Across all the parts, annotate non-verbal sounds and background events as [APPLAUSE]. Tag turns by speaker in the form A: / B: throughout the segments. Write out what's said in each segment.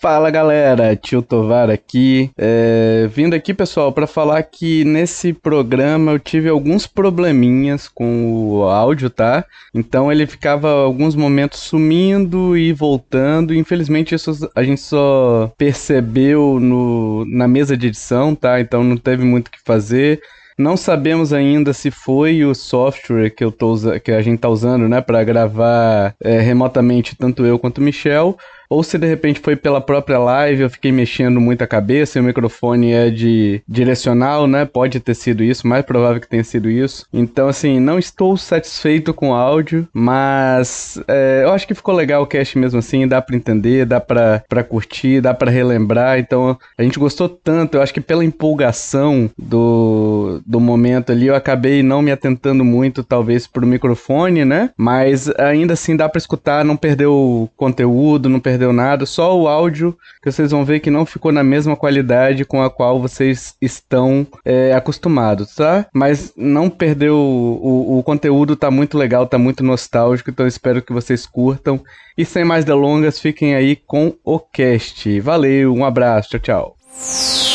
A: Fala galera, Tio Tovar aqui. É, vindo aqui, pessoal, para falar que nesse programa eu tive alguns probleminhas com o áudio, tá? Então ele ficava alguns momentos sumindo e voltando. Infelizmente, isso a gente só percebeu no, na mesa de edição, tá? Então não teve muito o que fazer. Não sabemos ainda se foi o software que, eu tô, que a gente tá usando, né, para gravar é, remotamente tanto eu quanto o Michel ou se de repente foi pela própria live, eu fiquei mexendo muito a cabeça e o microfone é de direcional, né? Pode ter sido isso, mais provável que tenha sido isso. Então, assim, não estou satisfeito com o áudio, mas é, eu acho que ficou legal o cast mesmo assim, dá para entender, dá para curtir, dá para relembrar. Então, a gente gostou tanto, eu acho que pela empolgação do, do momento ali, eu acabei não me atentando muito, talvez, pro microfone, né? Mas ainda assim dá para escutar, não perder o conteúdo, não perder perdeu nada, só o áudio que vocês vão ver que não ficou na mesma qualidade com a qual vocês estão é, acostumados, tá? Mas não perdeu o, o, conteúdo, tá muito legal, tá muito nostálgico, então espero que vocês curtam. E sem mais delongas, fiquem aí com o cast. Valeu, um abraço, tchau, tchau.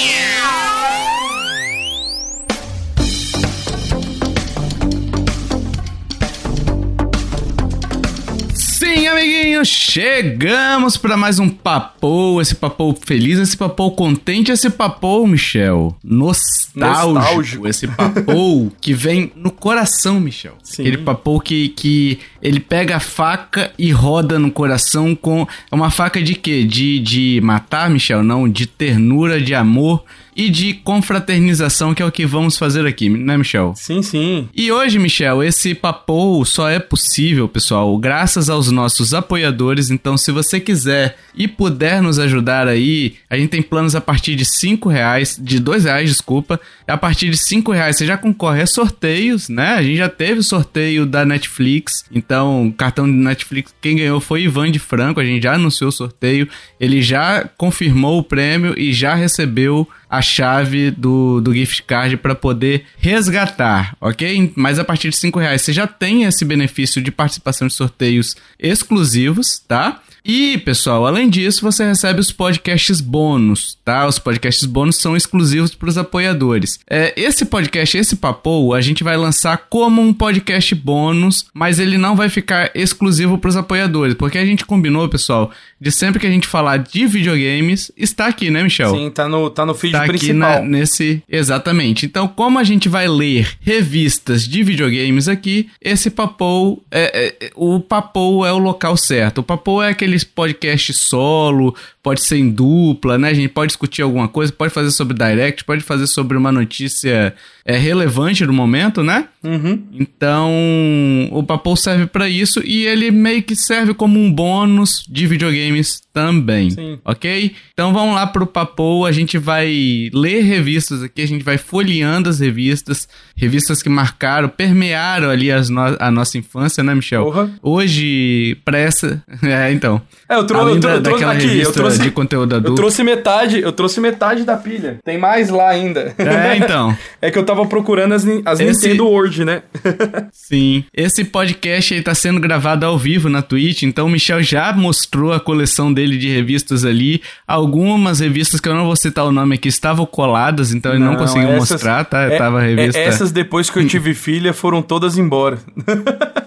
A: Amiguinhos, chegamos para mais um papo, esse papo feliz, esse papo contente, esse papo, Michel, nostálgico, nostálgico. esse papo que vem no coração, Michel. Sim. Aquele papo que, que ele pega a faca e roda no coração com é uma faca de quê? De, de matar, Michel? Não, de ternura, de amor e de confraternização, que é o que vamos fazer aqui, né, Michel?
B: Sim, sim.
A: E hoje, Michel, esse papo só é possível, pessoal, graças aos nossos apoiadores. Então, se você quiser e puder nos ajudar aí, a gente tem planos a partir de 5 reais, de 2 reais, desculpa. A partir de 5 reais você já concorre a sorteios, né? A gente já teve o sorteio da Netflix. Então, cartão de Netflix, quem ganhou foi Ivan de Franco. A gente já anunciou o sorteio. Ele já confirmou o prêmio e já recebeu a chave do, do gift card para poder resgatar, ok? Mas a partir de 5 reais você já tem esse benefício de participação de sorteios exclusivos, tá? E, pessoal, além disso, você recebe os podcasts bônus, tá? Os podcasts bônus são exclusivos para os apoiadores. É, esse podcast, esse papo, a gente vai lançar como um podcast bônus, mas ele não vai ficar exclusivo para os apoiadores, porque a gente combinou, pessoal, de sempre que a gente falar de videogames, está aqui, né, Michel?
B: Sim, tá no, tá no feed tá principal.
A: Aqui na, nesse, exatamente. Então, como a gente vai ler revistas de videogames aqui, esse papo, é, é, o papo é o local certo. O papo é aquele aqueles podcasts solo, pode ser em dupla, né? A gente pode discutir alguma coisa, pode fazer sobre direct, pode fazer sobre uma notícia é, relevante do momento, né?
B: Uhum.
A: Então, o Papo serve para isso e ele meio que serve como um bônus de videogames também, Sim. ok? Então vamos lá pro Papo, a gente vai ler revistas aqui, a gente vai folheando as revistas, revistas que marcaram, permearam ali as no a nossa infância, né, Michel? Hoje, pra essa... [LAUGHS] é, então.
B: É, eu, trou eu, trou da, eu aqui, eu trouxe
A: de conteúdo adulto.
B: Eu trouxe metade, eu trouxe metade da pilha. Tem mais lá ainda.
A: É, então. [LAUGHS]
B: é que eu tava procurando as, as Esse... Nintendo World, né? [LAUGHS]
A: Sim. Esse podcast aí tá sendo gravado ao vivo na Twitch, então o Michel já mostrou a coleção dele de revistas ali. Algumas revistas que eu não vou citar o nome aqui estavam coladas, então ele não, não conseguiu essas, mostrar, tá? É, Tava a revista. É,
B: essas depois que eu tive [LAUGHS] filha foram todas embora. [LAUGHS]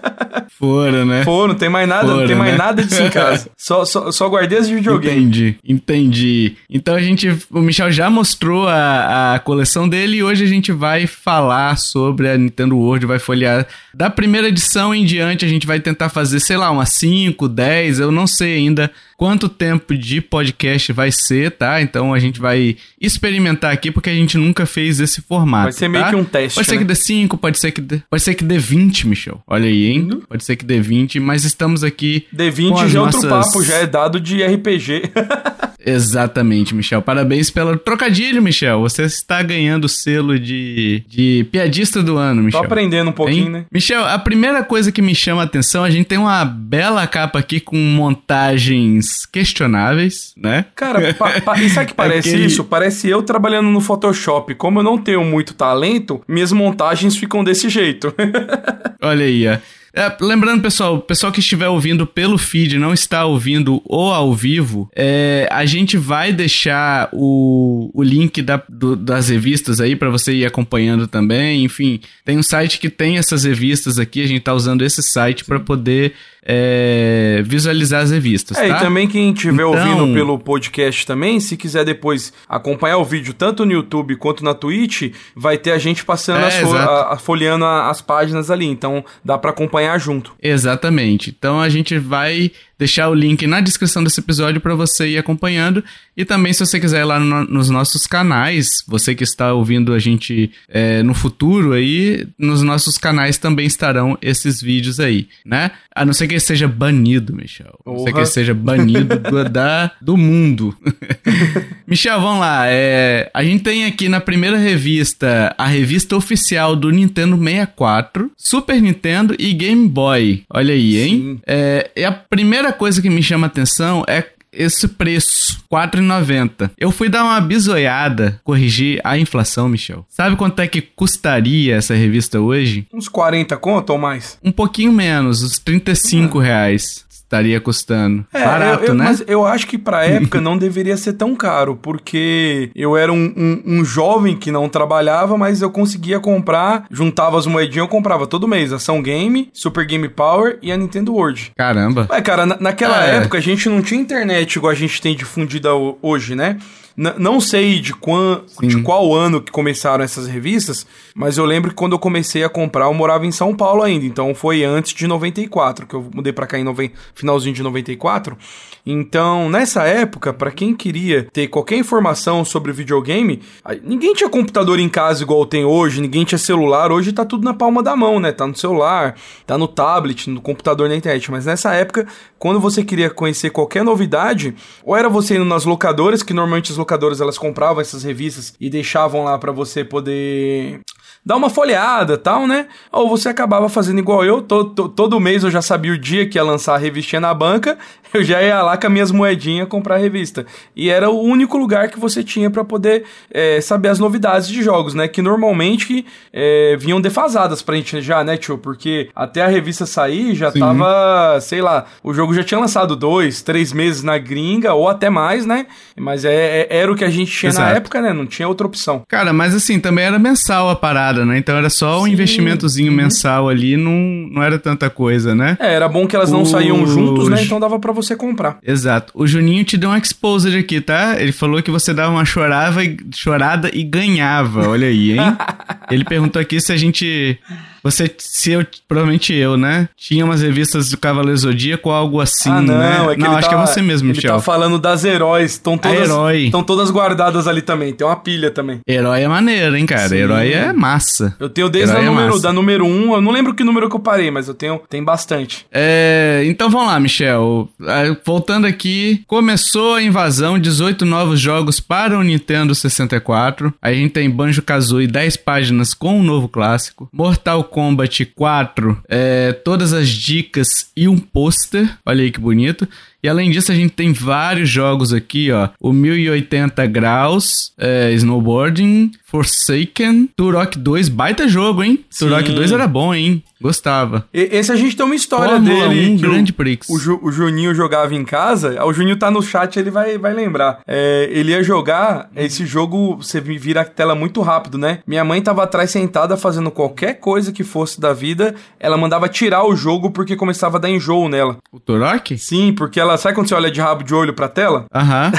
A: Foram, né?
B: Foram, não tem mais nada, Foram, não tem mais né? nada disso em [LAUGHS] casa. Só, só, só guardei as de videogame.
A: Entendi, entendi. Então a gente, o Michel já mostrou a, a coleção dele e hoje a gente vai falar sobre a Nintendo World, vai folhear da primeira edição em diante, a gente vai tentar fazer, sei lá, umas 5, 10, eu não sei ainda quanto tempo de podcast vai ser, tá? Então a gente vai experimentar aqui porque a gente nunca fez esse formato. Vai
B: ser meio
A: tá?
B: que um teste.
A: Pode ser
B: né?
A: que dê 5, pode ser que dê, pode ser que dê 20, Michel. Olha aí, hein? Uhum. Pode ser que dê 20, mas estamos aqui.
B: D20 já é nossas... outro papo, já é dado de RPG. [LAUGHS]
A: Exatamente, Michel. Parabéns pelo trocadilho, Michel. Você está ganhando o selo de, de piadista do ano, Michel.
B: Tô aprendendo um pouquinho, hein? né?
A: Michel, a primeira coisa que me chama a atenção, a gente tem uma bela capa aqui com montagens questionáveis, né?
B: Cara, pa, pa, sabe que [LAUGHS] parece Aquele... isso? Parece eu trabalhando no Photoshop. Como eu não tenho muito talento, minhas montagens ficam desse jeito. [LAUGHS]
A: Olha aí, ó. É, lembrando, pessoal, o pessoal que estiver ouvindo pelo feed, não está ouvindo ou ao vivo, é, a gente vai deixar o, o link da, do, das revistas aí para você ir acompanhando também. Enfim, tem um site que tem essas revistas aqui, a gente tá usando esse site para poder é, visualizar as revistas. É,
B: tá? e também quem estiver então... ouvindo pelo podcast também, se quiser depois acompanhar o vídeo tanto no YouTube quanto na Twitch, vai ter a gente passando, é, as fo a, a, folheando a, as páginas ali. Então dá para acompanhar junto.
A: Exatamente. Então a gente vai deixar o link na descrição desse episódio para você ir acompanhando. E também, se você quiser ir lá no, nos nossos canais, você que está ouvindo a gente é, no futuro aí, nos nossos canais também estarão esses vídeos aí, né? A não ser que ele seja banido, Michel. A não ser que ele seja banido do, da, do mundo. [LAUGHS] Michel, vamos lá. É, a gente tem aqui na primeira revista a revista oficial do Nintendo 64, Super Nintendo e Game Boy. Olha aí, hein? É, é a primeira coisa que me chama atenção é esse preço, R$4,90. Eu fui dar uma bisoiada, corrigir a inflação, Michel. Sabe quanto é que custaria essa revista hoje?
B: Uns 40 conto ou mais?
A: Um pouquinho menos, uns 35 reais estaria custando. É, Barato,
B: eu, eu,
A: né?
B: Mas eu acho que pra [LAUGHS] época não deveria ser tão caro, porque eu era um, um, um, jovem que não trabalhava, mas eu conseguia comprar, juntava as moedinhas, eu comprava todo mês Ação Game, Super Game Power e a Nintendo World.
A: Caramba.
B: Ué, cara, na, naquela é. época a gente não tinha internet igual a gente tem difundida hoje, né? Não sei de, quan, de qual ano que começaram essas revistas, mas eu lembro que quando eu comecei a comprar, eu morava em São Paulo ainda, então foi antes de 94, que eu mudei para cá em nove... finalzinho de 94. Então, nessa época, para quem queria ter qualquer informação sobre videogame, ninguém tinha computador em casa igual tem hoje, ninguém tinha celular, hoje tá tudo na palma da mão, né? Tá no celular, tá no tablet, no computador na internet, mas nessa época, quando você queria conhecer qualquer novidade, ou era você indo nas locadoras, que normalmente as locadoras elas compravam essas revistas e deixavam lá para você poder dar uma folheada tal, né? Ou você acabava fazendo igual eu, todo, todo mês eu já sabia o dia que ia lançar a revistinha na banca, [LAUGHS] eu já ia lá com as minhas moedinhas comprar a revista. E era o único lugar que você tinha para poder é, saber as novidades de jogos, né? Que normalmente é, vinham defasadas pra gente já, né, tio? Porque até a revista sair já Sim. tava, sei lá, o jogo já tinha lançado dois, três meses na gringa, ou até mais, né? Mas é, é era o que a gente tinha Exato. na época, né? Não tinha outra opção.
A: Cara, mas assim, também era mensal a parada, né? Então era só um Sim. investimentozinho uhum. mensal ali, não, não era tanta coisa, né?
B: É, era bom que elas não o... saíam juntos, né? Então dava para você comprar.
A: Exato. O Juninho te deu um exposed aqui, tá? Ele falou que você dava uma chorava e, chorada e ganhava. Olha aí, hein? [LAUGHS] Ele perguntou aqui se a gente você, se eu, provavelmente eu, né? Tinha umas revistas do Cavaleiro Zodíaco algo assim, ah, não, né? É não, acho tá, que é você mesmo, Michel.
B: Ele tá falando das heróis, estão todas, estão todas guardadas ali também, tem uma pilha também.
A: Herói é maneiro, hein, cara? Sim. Herói é massa.
B: Eu tenho desde a é número, é da número 1, um, eu não lembro que número que eu parei, mas eu tenho, tem bastante.
A: É, então vamos lá, Michel. É, voltando aqui, começou a invasão, 18 novos jogos para o Nintendo 64. Aí a gente tem Banjo-Kazooie, 10 páginas com um novo clássico. Mortal Kombat 4, é, todas as dicas e um pôster. Olha aí que bonito. E além disso, a gente tem vários jogos aqui, ó. O 1080 graus, é, snowboarding, Forsaken, Turok 2, baita jogo, hein? Sim. Turok 2 era bom, hein? Gostava.
B: E, esse a gente tem uma história Fórmula dele.
A: Um grande Prix.
B: O, o, Juninho jogava em casa. O Juninho tá no chat, ele vai, vai lembrar. É, ele ia jogar esse jogo, você vira a tela muito rápido, né? Minha mãe tava atrás sentada fazendo qualquer coisa que fosse da vida. Ela mandava tirar o jogo porque começava a dar enjoo nela.
A: O Turok?
B: Sim, porque ela ela. Sabe quando você olha de rabo de olho pra tela?
A: Aham.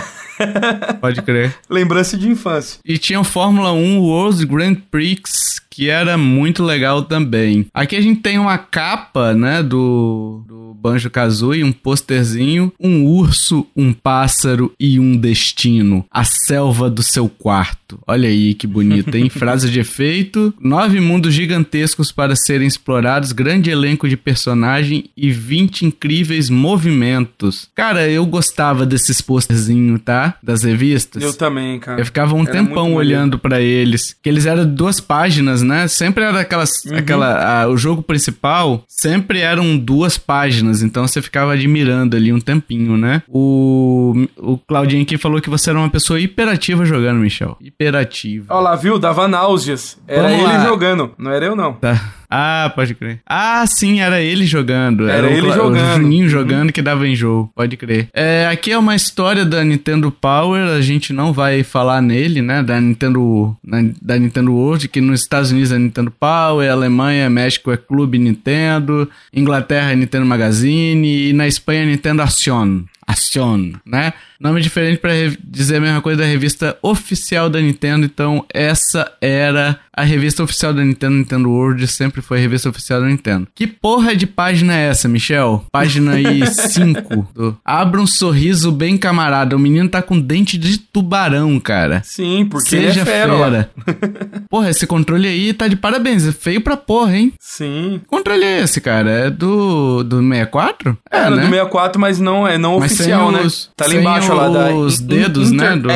A: [LAUGHS] Pode crer.
B: Lembrança de infância.
A: E tinha o Fórmula 1 World Grand Prix, que era muito legal também. Aqui a gente tem uma capa, né, do, do Banjo Kazooie, um posterzinho, um urso, um pássaro e um destino. A selva do seu quarto. Olha aí que bonito, hein? [LAUGHS] Frase de efeito. Nove mundos gigantescos para serem explorados, grande elenco de personagem e 20 incríveis movimentos. Cara, eu gostava desses posterzinhos, tá? Das revistas.
B: Eu também, cara.
A: Eu ficava um era tempão olhando para eles. Que eles eram duas páginas, né? Sempre era aquelas. Uhum. aquela a, O jogo principal sempre eram duas páginas então você ficava admirando ali um tempinho, né? O, o Claudinho aqui falou que você era uma pessoa hiperativa jogando, Michel. Hiperativa.
B: Olha lá, viu? Dava náuseas. Era Vamos ele lá. jogando, não era eu não.
A: Tá. Ah, pode crer. Ah, sim, era ele jogando.
B: Era, era ele
A: o,
B: jogando.
A: O Juninho uhum. jogando que dava enjoo. Pode crer. É, aqui é uma história da Nintendo Power. A gente não vai falar nele, né? Da Nintendo, da Nintendo World, que nos Estados Unidos é Nintendo Power, Alemanha, México é Clube Nintendo, Inglaterra é Nintendo Magazine e na Espanha é Nintendo Action. Action, né? Nome diferente para dizer a mesma coisa da revista oficial da Nintendo. Então, essa era a revista oficial da Nintendo, Nintendo World, sempre foi a revista oficial da Nintendo. Que porra de página é essa, Michel? Página aí [LAUGHS] 5. Do... Abra um sorriso bem camarada. O menino tá com dente de tubarão, cara.
B: Sim, porque Seja ele é fera. fera. [LAUGHS]
A: porra, esse controle aí tá de parabéns. É feio pra porra, hein?
B: Sim.
A: Que controle é esse, cara? É do, do 64?
B: É, Era né? do 64, mas não é não mas oficial, né? Os,
A: tá ali embaixo lá da... Os dedos, né? Do...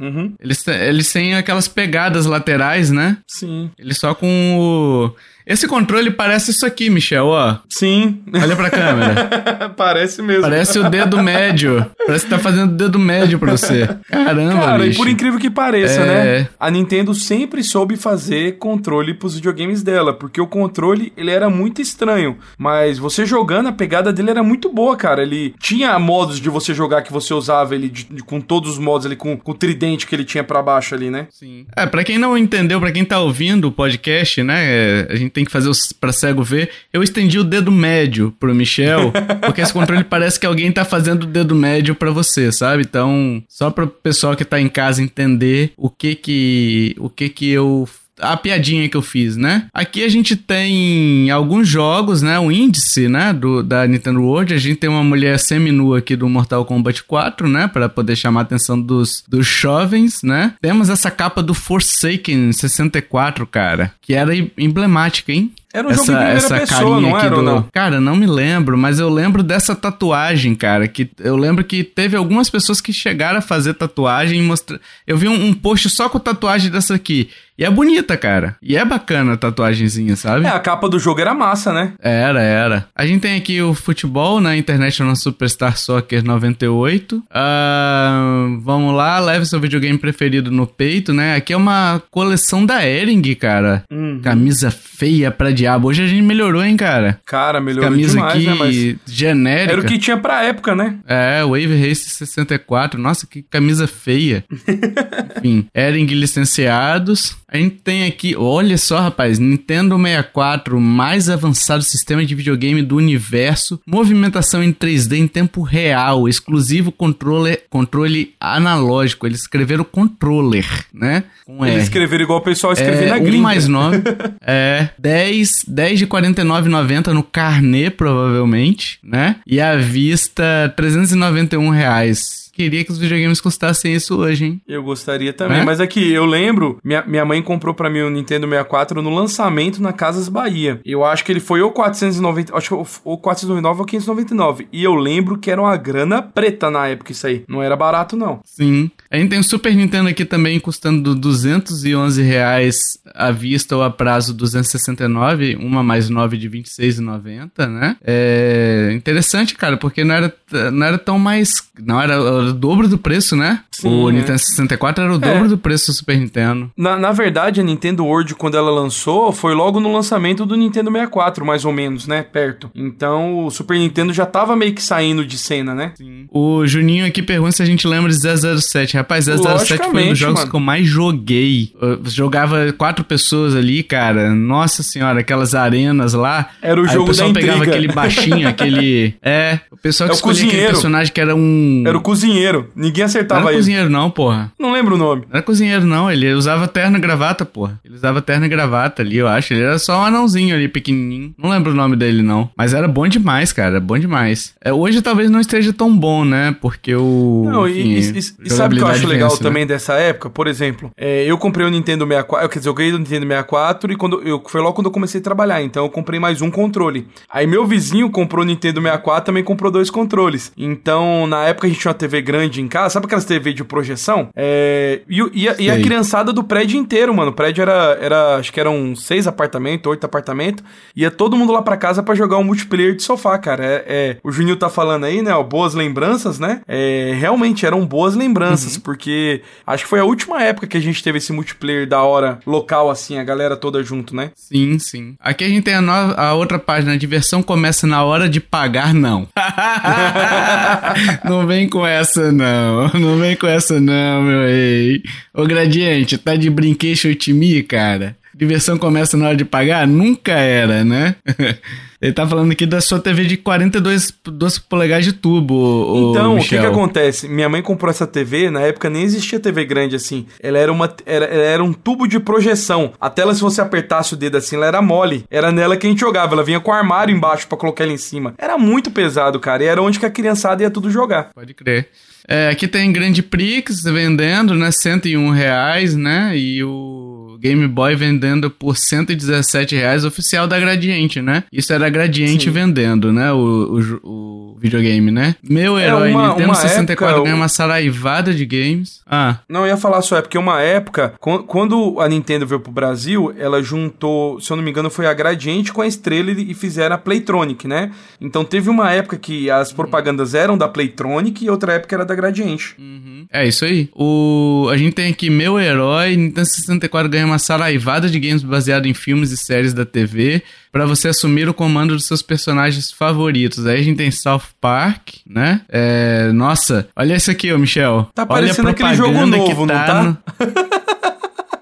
A: Uhum. Eles, eles têm aquelas pegadas laterais, né?
B: Sim. Sim.
A: Ele só com o. Esse controle parece isso aqui, Michel, ó.
B: Sim.
A: Olha pra câmera. [LAUGHS]
B: parece mesmo.
A: Parece o dedo médio. Parece que tá fazendo o dedo médio pra você. Caramba, Cara, bicho.
B: e por incrível que pareça, né? é... né? A Nintendo sempre soube fazer controle pros videogames dela, porque o controle, ele era muito estranho, mas você jogando, a pegada dele era muito boa, cara. Ele tinha modos de você jogar que você usava ele de, de, com todos os modos ali, com, com o tridente que ele tinha para baixo ali, né?
A: Sim. É, pra quem não entendeu, pra quem tá ouvindo o podcast, né, a gente tem que fazer pra cego ver. Eu estendi o dedo médio pro Michel, [LAUGHS] porque esse controle parece que alguém tá fazendo o dedo médio para você, sabe? Então, só pro pessoal que tá em casa entender o que que, o que que eu a piadinha que eu fiz, né? Aqui a gente tem alguns jogos, né? O índice, né? Do, da Nintendo World. A gente tem uma mulher semi-nua aqui do Mortal Kombat 4, né? Para poder chamar a atenção dos, dos jovens, né? Temos essa capa do Forsaken 64, cara. Que era emblemática, hein?
B: Era um essa, jogo em primeira essa pessoa, não era do... não?
A: Cara, não me lembro, mas eu lembro dessa tatuagem, cara. Que eu lembro que teve algumas pessoas que chegaram a fazer tatuagem e mostrar. Eu vi um, um post só com tatuagem dessa aqui. E é bonita, cara. E é bacana a tatuagenzinha, sabe?
B: É, a capa do jogo era massa, né?
A: Era, era. A gente tem aqui o futebol na International Superstar Soccer 98. Uh, vamos lá, leve seu videogame preferido no peito, né? Aqui é uma coleção da Ering, cara. Uhum. Camisa feia pra diabo. Hoje a gente melhorou, hein, cara?
B: Cara, melhorou
A: Camisa
B: demais,
A: aqui,
B: né?
A: Mas genérica.
B: Era o que tinha pra época, né?
A: É, Wave Race 64. Nossa, que camisa feia. [LAUGHS] Enfim, Ering licenciados. A gente tem aqui, olha só, rapaz, Nintendo 64, mais avançado sistema de videogame do universo, movimentação em 3D em tempo real, exclusivo controle, controle analógico. Eles escreveram controller, né?
B: Com Eles escreveram igual o pessoal escreveu é, na gringa.
A: Um mais 9. [LAUGHS] é, 10, 10 de 49,90 no carnê, provavelmente, né? E à vista, 391 reais queria que os videogames custassem isso hoje, hein?
B: Eu gostaria também, é? mas aqui, eu lembro, minha, minha mãe comprou para mim o Nintendo 64 no lançamento na Casas Bahia. Eu acho que ele foi ou 490, acho que ou 499 ou 599. E eu lembro que era uma grana preta na época isso aí. Não era barato, não.
A: Sim. A gente tem o Super Nintendo aqui também custando 211 reais à vista ou a prazo 269, uma mais 9 de 26,90, né? É interessante, cara, porque não era, não era tão mais... Não era o dobro do preço, né? Sim, o é. Nintendo 64 era o dobro é. do preço do Super Nintendo.
B: Na, na verdade, a Nintendo World, quando ela lançou, foi logo no lançamento do Nintendo 64, mais ou menos, né? Perto. Então, o Super Nintendo já tava meio que saindo de cena, né?
A: Sim. O Juninho aqui pergunta se a gente lembra de 007. Rapaz, 007 foi um dos jogos mano. que eu mais joguei. Eu jogava quatro pessoas ali, cara. Nossa senhora, aquelas arenas lá.
B: Era o jogo O pessoal
A: pegava aquele baixinho, [LAUGHS] aquele... É, o pessoal que é escolhia aquele personagem que era um...
B: Era o cozinheiro cozinheiro. Ninguém acertava
A: não
B: era
A: ele. cozinheiro não, porra.
B: Não lembro o nome.
A: Não era cozinheiro não, ele usava terno e gravata, porra. Ele usava terno e gravata ali, eu acho. Ele era só um anãozinho ali, pequenininho. Não lembro o nome dele não. Mas era bom demais, cara, bom demais. É, hoje talvez não esteja tão bom, né? Porque o...
B: Não, enfim, e, e, e sabe o que eu acho legal né? também dessa época? Por exemplo, é, eu comprei o Nintendo 64, quer dizer, eu ganhei o Nintendo 64 e quando eu, foi logo quando eu comecei a trabalhar, então eu comprei mais um controle. Aí meu vizinho comprou o Nintendo 64, também comprou dois controles. Então, na época a gente tinha uma TV grande em casa, sabe aquelas TV de projeção? É, e, e, a, e, a, criançada do prédio inteiro, mano. O prédio era, era acho que eram seis apartamentos, oito apartamentos. Ia todo mundo lá pra casa para jogar um multiplayer de sofá, cara. É, é, o Juninho tá falando aí, né? Ó, boas lembranças, né? É, realmente eram boas lembranças. Porque acho que foi a última época que a gente teve esse multiplayer da hora local, assim, a galera toda junto, né?
A: Sim, sim. Aqui a gente tem a, no... a outra página, a diversão começa na hora de pagar, não. [LAUGHS] não vem com essa, não. Não vem com essa, não, meu rei. Ô, Gradiente, tá de brinquedo te me, cara? Diversão começa na hora de pagar? Nunca era, né? [LAUGHS] Ele tá falando aqui da sua TV de 42 2 polegadas de tubo.
B: Então,
A: o
B: que que acontece? Minha mãe comprou essa TV, na época nem existia TV grande assim. Ela era uma era, era um tubo de projeção. A tela se você apertasse o dedo assim, ela era mole. Era nela que a gente jogava, ela vinha com o armário embaixo para colocar ela em cima. Era muito pesado, cara, e era onde que a criançada ia tudo jogar.
A: Pode crer. É, aqui tem Grande Prix vendendo, né, 101 reais, né, e o Game Boy vendendo por 117 reais, oficial da Gradiente, né? Isso era Gradiente Sim. vendendo, né, o, o, o, videogame, né? Meu é, herói, é uma, Nintendo uma 64 época, ganha uma saraivada de games. Ah.
B: Não, eu ia falar só, é porque uma época, quando a Nintendo veio pro Brasil, ela juntou, se eu não me engano, foi a Gradiente com a Estrela e fizeram a Playtronic, né? Então teve uma época que as propagandas eram da Playtronic e outra época era da Gradiente.
A: Uhum. É isso aí. O... A gente tem aqui Meu Herói, Nintendo 64 ganha uma saraivada de games baseado em filmes e séries da TV para você assumir o comando dos seus personagens favoritos. Aí a gente tem South Park, né? É... Nossa, olha isso aqui, ô Michel.
B: Tá parecendo aquele jogo novo, tá não tá? No... [LAUGHS]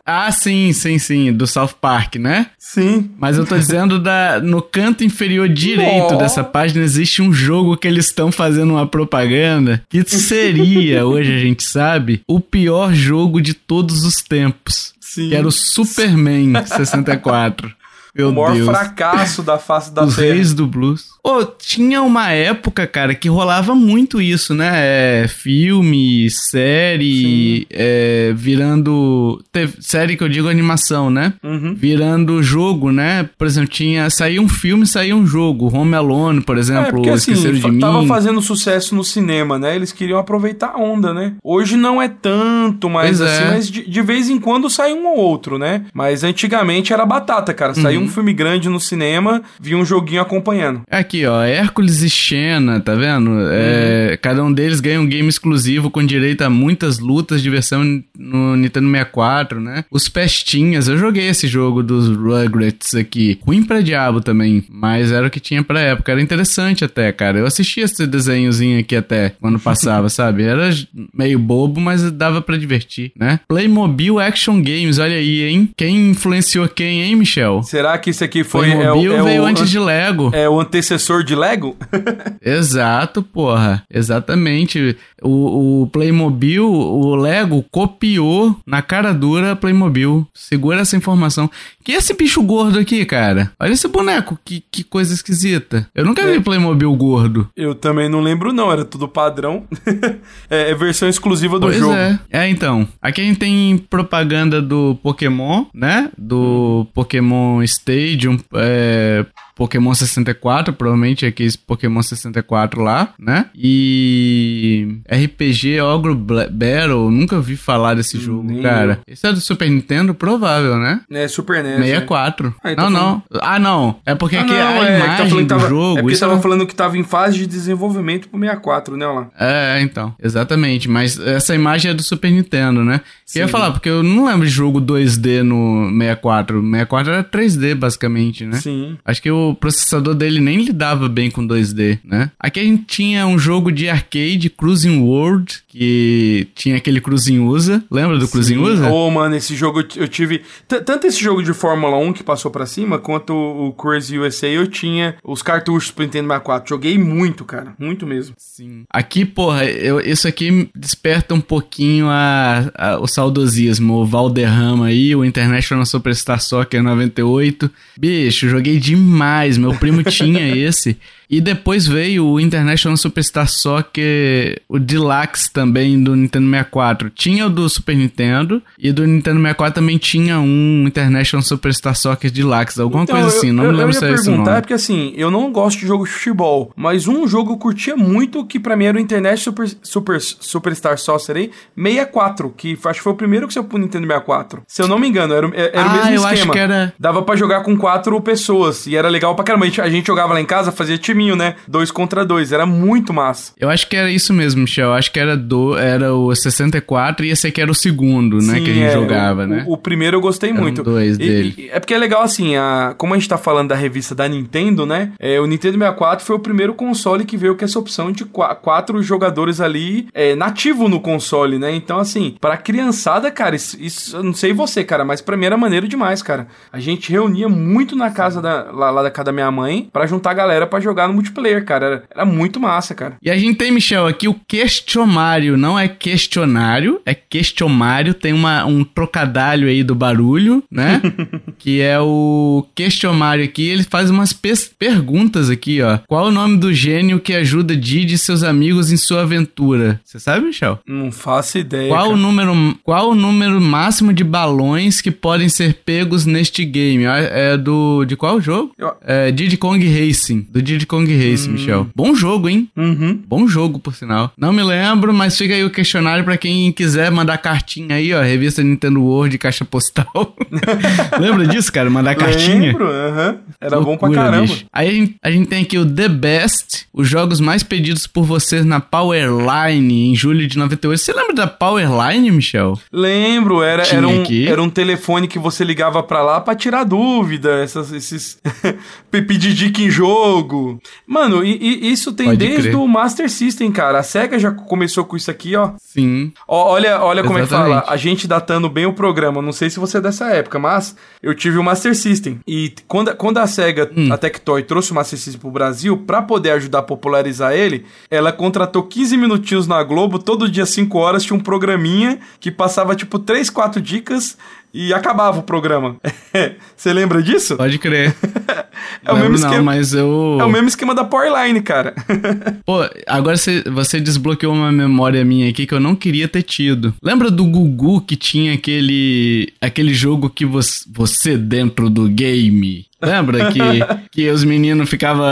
A: Ah, sim, sim, sim, do South Park, né?
B: Sim.
A: Mas eu tô dizendo da no canto inferior direito oh. dessa página existe um jogo que eles estão fazendo uma propaganda que seria, hoje a gente sabe, o pior jogo de todos os tempos. Sim. Que era o Superman 64.
B: Meu o maior Deus. fracasso da face da
A: Os
B: Terra.
A: reis do blues. Ô, oh, tinha uma época, cara, que rolava muito isso, né? É, filme, série, é, virando... Teve, série que eu digo animação, né? Uhum. Virando jogo, né? Por exemplo, tinha... Saía um filme, saía um jogo. Home Alone, por exemplo, é, porque, assim, Esqueceram de Mim.
B: Tava fazendo sucesso no cinema, né? Eles queriam aproveitar a onda, né? Hoje não é tanto mais pois assim, é. mas de, de, vez em quando sai um ou outro, né? Mas antigamente era batata, cara. Saiu uhum um filme grande no cinema, vi um joguinho acompanhando.
A: Aqui, ó, Hércules e Xena, tá vendo? Uhum. É, cada um deles ganha um game exclusivo com direito a muitas lutas de versão no Nintendo 64, né? Os Pestinhas, eu joguei esse jogo dos Rugrats aqui. Ruim pra diabo também, mas era o que tinha pra época. Era interessante até, cara. Eu assistia esse desenhozinho aqui até quando passava, [LAUGHS] sabe? Era meio bobo, mas dava pra divertir, né? Playmobil Action Games, olha aí, hein? Quem influenciou quem, hein, Michel?
B: Será que isso aqui foi.
A: Playmobil é, é veio o, antes de Lego.
B: É o antecessor de Lego? [LAUGHS]
A: Exato, porra. Exatamente. O, o Playmobil, o Lego copiou na cara dura Playmobil. Segura essa informação. Que esse bicho gordo aqui, cara? Olha esse boneco, que, que coisa esquisita. Eu nunca é. vi Playmobil gordo.
B: Eu também não lembro, não. Era tudo padrão. [LAUGHS] é, é, versão exclusiva do
A: pois
B: jogo.
A: É. é, então. Aqui a gente tem propaganda do Pokémon, né? Do. Pokémon Stadium, é, Pokémon 64, provavelmente é aquele Pokémon 64 lá, né? E RPG Ogre Battle, nunca vi falar desse jogo, Nem cara. Eu. Esse é do Super Nintendo, provável, né?
B: É, Super NES.
A: 64. É. Ah, não, falando... não. Ah, não. É porque ah, aqui não, a é, imagem do
B: tava,
A: jogo...
B: É porque tava é... falando que tava em fase de desenvolvimento pro 64, né, lá?
A: É, então. Exatamente. Mas essa imagem é do Super Nintendo, né? Sim. Eu ia falar, porque eu não lembro de jogo 2D no 64. 64 era 3D, basicamente, né?
B: Sim.
A: Acho que o o processador dele nem lidava bem com 2D, né? Aqui a gente tinha um jogo de arcade, Cruising World, que tinha aquele Cruising USA. Lembra do Sim. Cruising USA?
B: Oh, mano, esse jogo eu tive. Tanto esse jogo de Fórmula 1 que passou para cima, quanto o Cruising USA eu tinha os cartuchos pro Nintendo 64. Joguei muito, cara. Muito mesmo.
A: Sim. Aqui, porra, eu, isso aqui desperta um pouquinho a, a, o saudosismo. O Valderrama aí, o International Superstar Soccer 98. Bicho, joguei demais Meu primo tinha esse. E depois veio o International Superstar Soccer, o Deluxe também do Nintendo 64. Tinha o do Super Nintendo e do Nintendo 64 também tinha um International Superstar Soccer Deluxe, alguma então, coisa assim, não eu, me lembro se é esse nome.
B: É porque assim, eu não gosto de jogo de futebol, mas um jogo eu curtia muito que pra mim era o International Super, Super, Superstar Soccer aí, 64, que acho que foi o primeiro que saiu pro Nintendo 64. Se eu não me engano, era, era ah, o mesmo eu esquema. Acho que era... Dava pra jogar com quatro pessoas e era legal pra caramba. A gente jogava lá em casa, fazia time esqueminho, né? Dois contra dois. Era muito massa.
A: Eu acho que era isso mesmo, Michel. Eu acho que era, do, era o 64 e esse aqui era o segundo, né? Sim, que a gente é, jogava,
B: o,
A: né?
B: O, o, primeiro eu gostei Eram muito.
A: dois
B: e,
A: dele.
B: E, é porque é legal assim, a, como a gente tá falando da revista da Nintendo, né? É, o Nintendo 64 foi o primeiro console que veio com essa opção de qu quatro jogadores ali é, nativo no console, né? Então, assim, pra criançada, cara, isso, isso eu não sei você, cara, mas pra mim era maneiro demais, cara. A gente reunia muito na casa da, lá, lá da casa da minha mãe para juntar a galera para jogar no multiplayer, cara. Era, era, muito massa, cara.
A: E a gente tem, Michel, aqui o questionário. Não é questionário, é questionário. Tem uma, um trocadilho aí do barulho, né? [LAUGHS] que é o questionário aqui. Ele faz umas perguntas aqui, ó. Qual o nome do gênio que ajuda Didi e seus amigos em sua aventura? Você sabe, Michel?
B: Não faço ideia.
A: Qual o número, qual o número máximo de balões que podem ser pegos neste game? É, é do de qual jogo? Eu... É Diddy Kong Racing, do Diddy Kong Racing, hum. Michel. Bom jogo, hein?
B: Uhum.
A: Bom jogo, por sinal. Não me lembro, mas fica aí o questionário para quem quiser mandar cartinha aí, ó, revista Nintendo World, caixa postal. [LAUGHS] Lembra disso, cara? Mandar cartinha?
B: Lembro, aham. Uhum. Era Loucura, bom pra caramba. Bicho.
A: Aí a gente, a gente tem aqui o The Best, os jogos mais pedidos por vocês na Powerline em julho de 98. Você lembra da Powerline, Michel?
B: Lembro, era, era, um, era um telefone que você ligava para lá para tirar dúvida, essas, esses [LAUGHS] pedir dica em jogo. Mano, e, e isso tem Pode desde crer. o Master System, cara. A SEGA já começou com isso aqui, ó.
A: Sim.
B: Ó, olha, olha como é que fala. A gente datando bem o programa. Não sei se você é dessa época, mas eu tive o Master System. E quando, quando a SEGA, hum. a Tectoy, trouxe o Master System pro Brasil, pra poder ajudar a popularizar ele, ela contratou 15 minutinhos na Globo, todo dia 5 horas tinha um programinha que passava tipo 3, 4 dicas e acabava o programa. [LAUGHS] Você lembra disso?
A: Pode crer. [LAUGHS]
B: é o mesmo esquema.
A: Não, mas eu...
B: É o mesmo esquema da Powerline, cara. [LAUGHS]
A: Pô, agora você, você desbloqueou uma memória minha aqui que eu não queria ter tido. Lembra do Gugu que tinha aquele aquele jogo que você, você dentro do game Lembra que, [LAUGHS] que os meninos ficavam.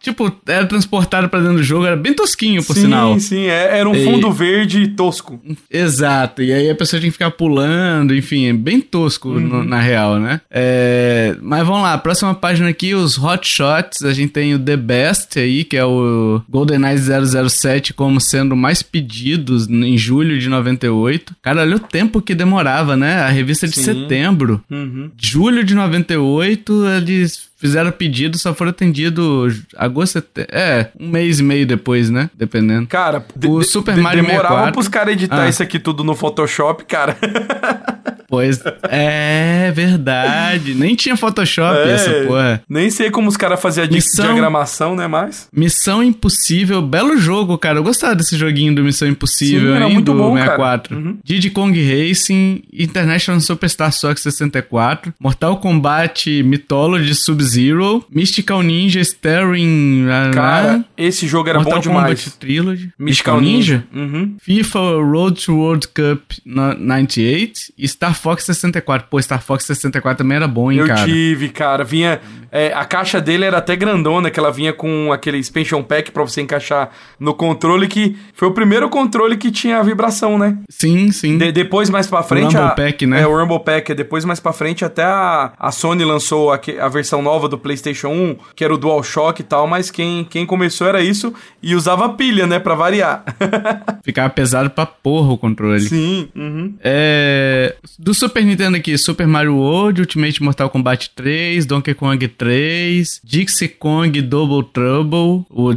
A: Tipo, era transportado pra dentro do jogo, era bem tosquinho, por
B: sim,
A: sinal.
B: Sim, sim, é, era um fundo e... verde tosco.
A: Exato, e aí a pessoa tinha que ficar pulando, enfim, é bem tosco uhum. no, na real, né? É... Mas vamos lá, próxima página aqui, os Hot Shots. A gente tem o The Best aí, que é o GoldenEye 007 como sendo mais pedidos em julho de 98. Cara, olha o tempo que demorava, né? A revista de sim. setembro.
B: Uhum.
A: Julho de 98 eles fizeram pedido, só foram atendidos agosto, é, um mês e meio depois, né? Dependendo.
B: Cara, o Super Mario demorava 64... pros caras editar ah. isso aqui tudo no Photoshop, cara. [LAUGHS]
A: Pois é verdade. Nem tinha Photoshop é, essa porra.
B: Nem sei como os caras faziam Missão... diagramação, né? Mas.
A: Missão Impossível, belo jogo, cara. Eu gostava desse joguinho do Missão Impossível, Sim, era hein, muito do bom, 64. Cara. Uhum. Diddy Kong Racing, International Superstar Soccer 64, Mortal Kombat Mythology Sub-Zero, Mystical Ninja Starring.
B: Cara, esse jogo era Mortal bom demais.
A: Kombat Trilogy, Mystical, Ninja,
B: Ninja. Uhum.
A: FIFA Road to World Cup 98 e Star Fox 64. Pô, Star Fox 64 também era bom, hein,
B: eu
A: cara?
B: Eu tive, cara. Vinha. É, a caixa dele era até grandona, que ela vinha com aquele expansion pack pra você encaixar no controle, que foi o primeiro controle que tinha a vibração, né?
A: Sim, sim.
B: De, depois, mais pra frente.
A: O Rumble a, Pack, né?
B: É, o Rumble Pack. Depois, mais pra frente, até a, a Sony lançou a, a versão nova do PlayStation 1, que era o DualShock e tal, mas quem, quem começou era isso e usava pilha, né? Pra variar. [LAUGHS]
A: Ficava pesado pra porra o controle.
B: Sim. Uhum.
A: É. Do Super Nintendo aqui, Super Mario World, Ultimate Mortal Kombat 3, Donkey Kong 3, Dixie Kong Double Trouble, o,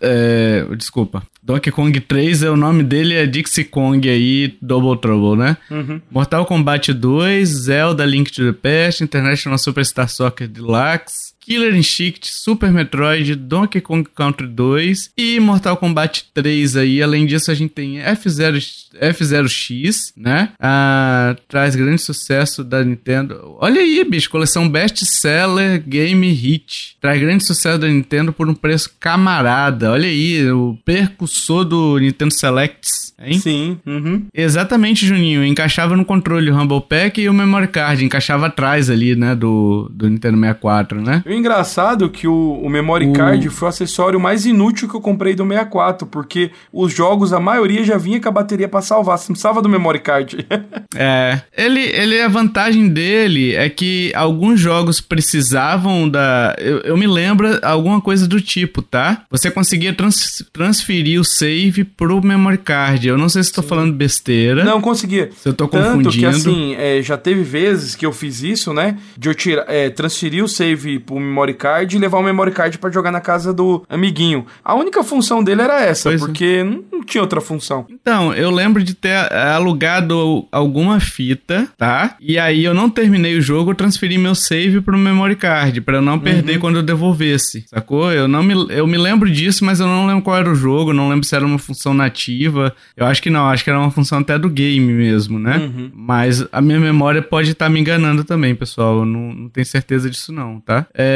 A: é, desculpa, Donkey Kong 3 é o nome dele é Dixie Kong aí, Double Trouble, né?
B: Uhum.
A: Mortal Kombat 2, Zelda Link to the Past, International Superstar Soccer Deluxe, Killer Instinct, Super Metroid, Donkey Kong Country 2 e Mortal Kombat 3 aí. Além disso, a gente tem F0, F0X, né? Ah, traz grande sucesso da Nintendo. Olha aí, bicho, coleção Best Seller Game Hit. Traz grande sucesso da Nintendo por um preço camarada. Olha aí, o percussor do Nintendo Selects, hein?
B: Sim. Uhum.
A: Exatamente, Juninho. Encaixava no controle o Rumble Pack e o Memory Card. Encaixava atrás ali, né? Do, do Nintendo 64, né?
B: O engraçado que o, o Memory. Card foi o acessório mais inútil que eu comprei do 64, porque os jogos, a maioria já vinha com a bateria para salvar. Você não precisava do Memory Card. [LAUGHS]
A: é. Ele, ele, a vantagem dele é que alguns jogos precisavam da. Eu, eu me lembro alguma coisa do tipo, tá? Você conseguia trans, transferir o save pro memory card. Eu não sei se estou falando besteira.
B: Não, conseguia.
A: Se eu tô Tanto confundindo. que,
B: assim, é, já teve vezes que eu fiz isso, né? De eu tirar, é, transferir o save pro memory card e levar o memory card para jogar na casa do amiguinho. A única função dele era essa, pois é. porque é. não, tinha outra função.
A: Então, eu lembro de ter alugado alguma fita, tá? E aí eu não terminei o jogo, eu transferi meu save pro memory card, para eu não perder uhum. quando eu devolvesse, sacou? Eu não me, eu me lembro disso, mas eu não lembro qual era o jogo, não lembro se era uma função nativa. Eu acho que não, acho que era uma função até do game mesmo, né? Uhum. Mas a minha memória pode estar tá me enganando também, pessoal. Eu não, não tenho certeza disso não, tá? É,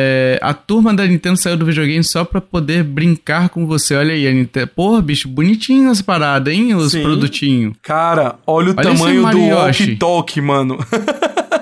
A: a turma da Nintendo saiu do videogame só pra poder brincar com você. Olha aí, a Nintendo... Porra, bicho, bonitinho as paradas, hein? Os produtinhos.
B: Cara, olha o olha tamanho do walkie-talkie, mano. [LAUGHS]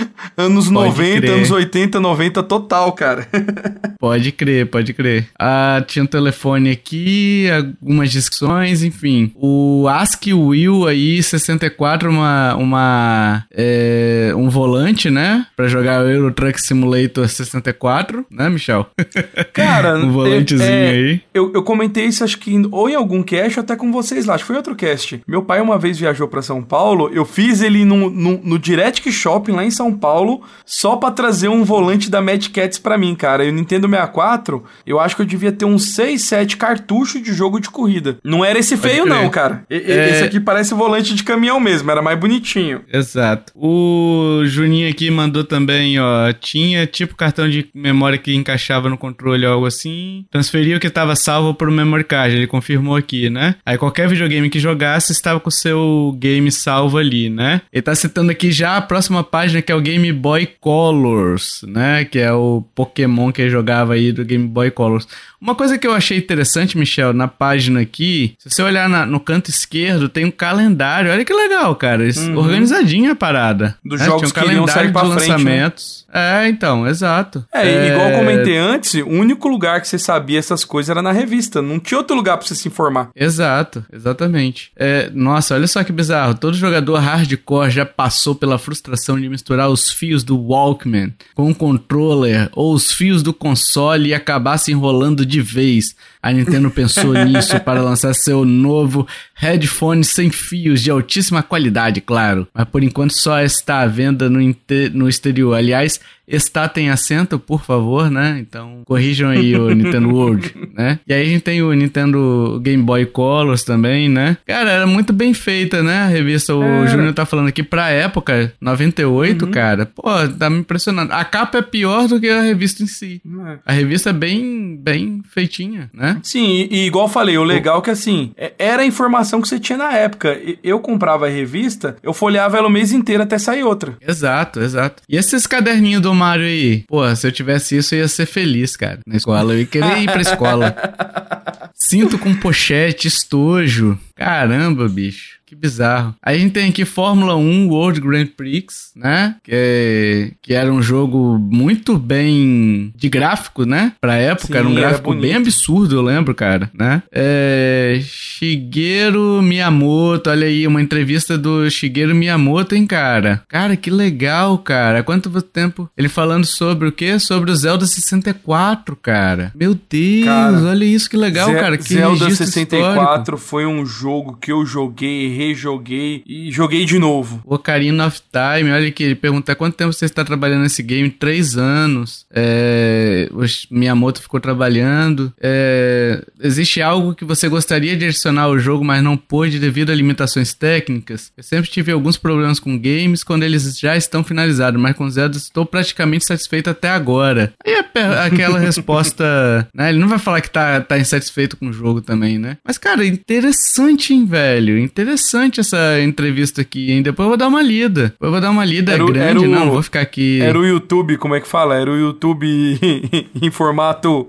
B: [LAUGHS] Anos pode 90, crer. anos 80, 90 total, cara. [LAUGHS]
A: pode crer, pode crer. Ah, tinha um telefone aqui, algumas discussões, enfim. O ASCII Wheel aí, 64, uma, uma é, um volante, né? Pra jogar o Euro Truck Simulator 64, né, Michel? [LAUGHS]
B: Cara,
A: um volantezinho é, é, aí.
B: Eu, eu comentei isso, acho que ou em algum cast, ou até com vocês lá, acho que foi outro cast. Meu pai uma vez viajou para São Paulo, eu fiz ele no, no, no Direct Shopping lá em São Paulo Paulo só para trazer um volante da Mad Cats para mim, cara. E o Nintendo 64, eu acho que eu devia ter uns 6, 7 cartuchos de jogo de corrida. Não era esse feio, não, cara. E, é... Esse aqui parece volante de caminhão mesmo, era mais bonitinho.
A: Exato. O Juninho aqui mandou também, ó. Tinha tipo cartão de memória que encaixava no controle ou algo assim. Transferia o que estava salvo pro memory card. Ele confirmou aqui, né? Aí qualquer videogame que jogasse estava com o seu game salvo ali, né? Ele tá citando aqui já a próxima página que é o Game Boy Colors, né? Que é o Pokémon que ele jogava aí do Game Boy Colors. Uma coisa que eu achei interessante, Michel, na página aqui, se você olhar na, no canto esquerdo, tem um calendário. Olha que legal, cara. Uhum. Organizadinha a parada.
B: Dos né? jogos um que sair pra frente, né? lançamentos.
A: Né? É, então, exato.
B: É, é, igual eu comentei antes, o único lugar que você sabia essas coisas era na revista. Não tinha outro lugar pra você se informar.
A: Exato, exatamente. É, nossa, olha só que bizarro. Todo jogador hardcore já passou pela frustração de misturar os fios do Walkman com o controller ou os fios do console e acabar se enrolando de vez. A Nintendo [LAUGHS] pensou nisso para lançar seu novo headphone sem fios de altíssima qualidade, claro. Mas por enquanto só está à venda no, no exterior. Aliás, está tem acento, por favor, né? Então corrijam aí o Nintendo World, [LAUGHS] né? E aí a gente tem o Nintendo Game Boy Colors também, né? Cara, era muito bem feita, né? A revista, o é. Júnior tá falando aqui pra época, 98, uhum. cara. Pô, tá me impressionando. A capa é pior do que a revista em si. É. A revista é bem, bem feitinha, né?
B: Sim, e, e igual eu falei, o legal é que assim, é, era a informação que você tinha na época. Eu comprava a revista, eu folheava ela o mês inteiro até sair outra.
A: Exato, exato. E esses caderninhos do Mario aí? Pô, se eu tivesse isso, eu ia ser feliz, cara. Na escola, eu ia querer ir pra escola. [LAUGHS] Cinto com pochete, estojo. Caramba, bicho. Que bizarro. Aí a gente tem aqui Fórmula 1 World Grand Prix, né? Que, é, que era um jogo muito bem de gráfico, né? Pra época, Sim, era um gráfico era bem absurdo, eu lembro, cara, né? É, Shigeru Miyamoto, olha aí, uma entrevista do Shigeru Miyamoto, hein, cara? Cara, que legal, cara. Quanto tempo ele falando sobre o quê? Sobre o Zelda 64, cara. Meu Deus, cara, olha isso que legal, Ze cara. Que
B: Zelda 64 histórico. foi um jogo que eu joguei rejoguei e joguei de novo.
A: Ocarina of Time, olha aqui, ele pergunta quanto tempo você está trabalhando nesse game? Três anos. É, o Miyamoto ficou trabalhando. É, existe algo que você gostaria de adicionar ao jogo, mas não pôde devido a limitações técnicas? Eu sempre tive alguns problemas com games quando eles já estão finalizados, mas com Zelda estou praticamente satisfeito até agora. Aí aquela [LAUGHS] resposta, né? Ele não vai falar que tá, tá insatisfeito com o jogo também, né? Mas, cara, interessante, hein, velho? Interessante interessante essa entrevista aqui, hein? Depois eu vou dar uma lida. Depois eu vou dar uma lida. Era, é grande, o, não, vou ficar aqui.
B: Era o YouTube, como é que fala? Era o YouTube [LAUGHS] em formato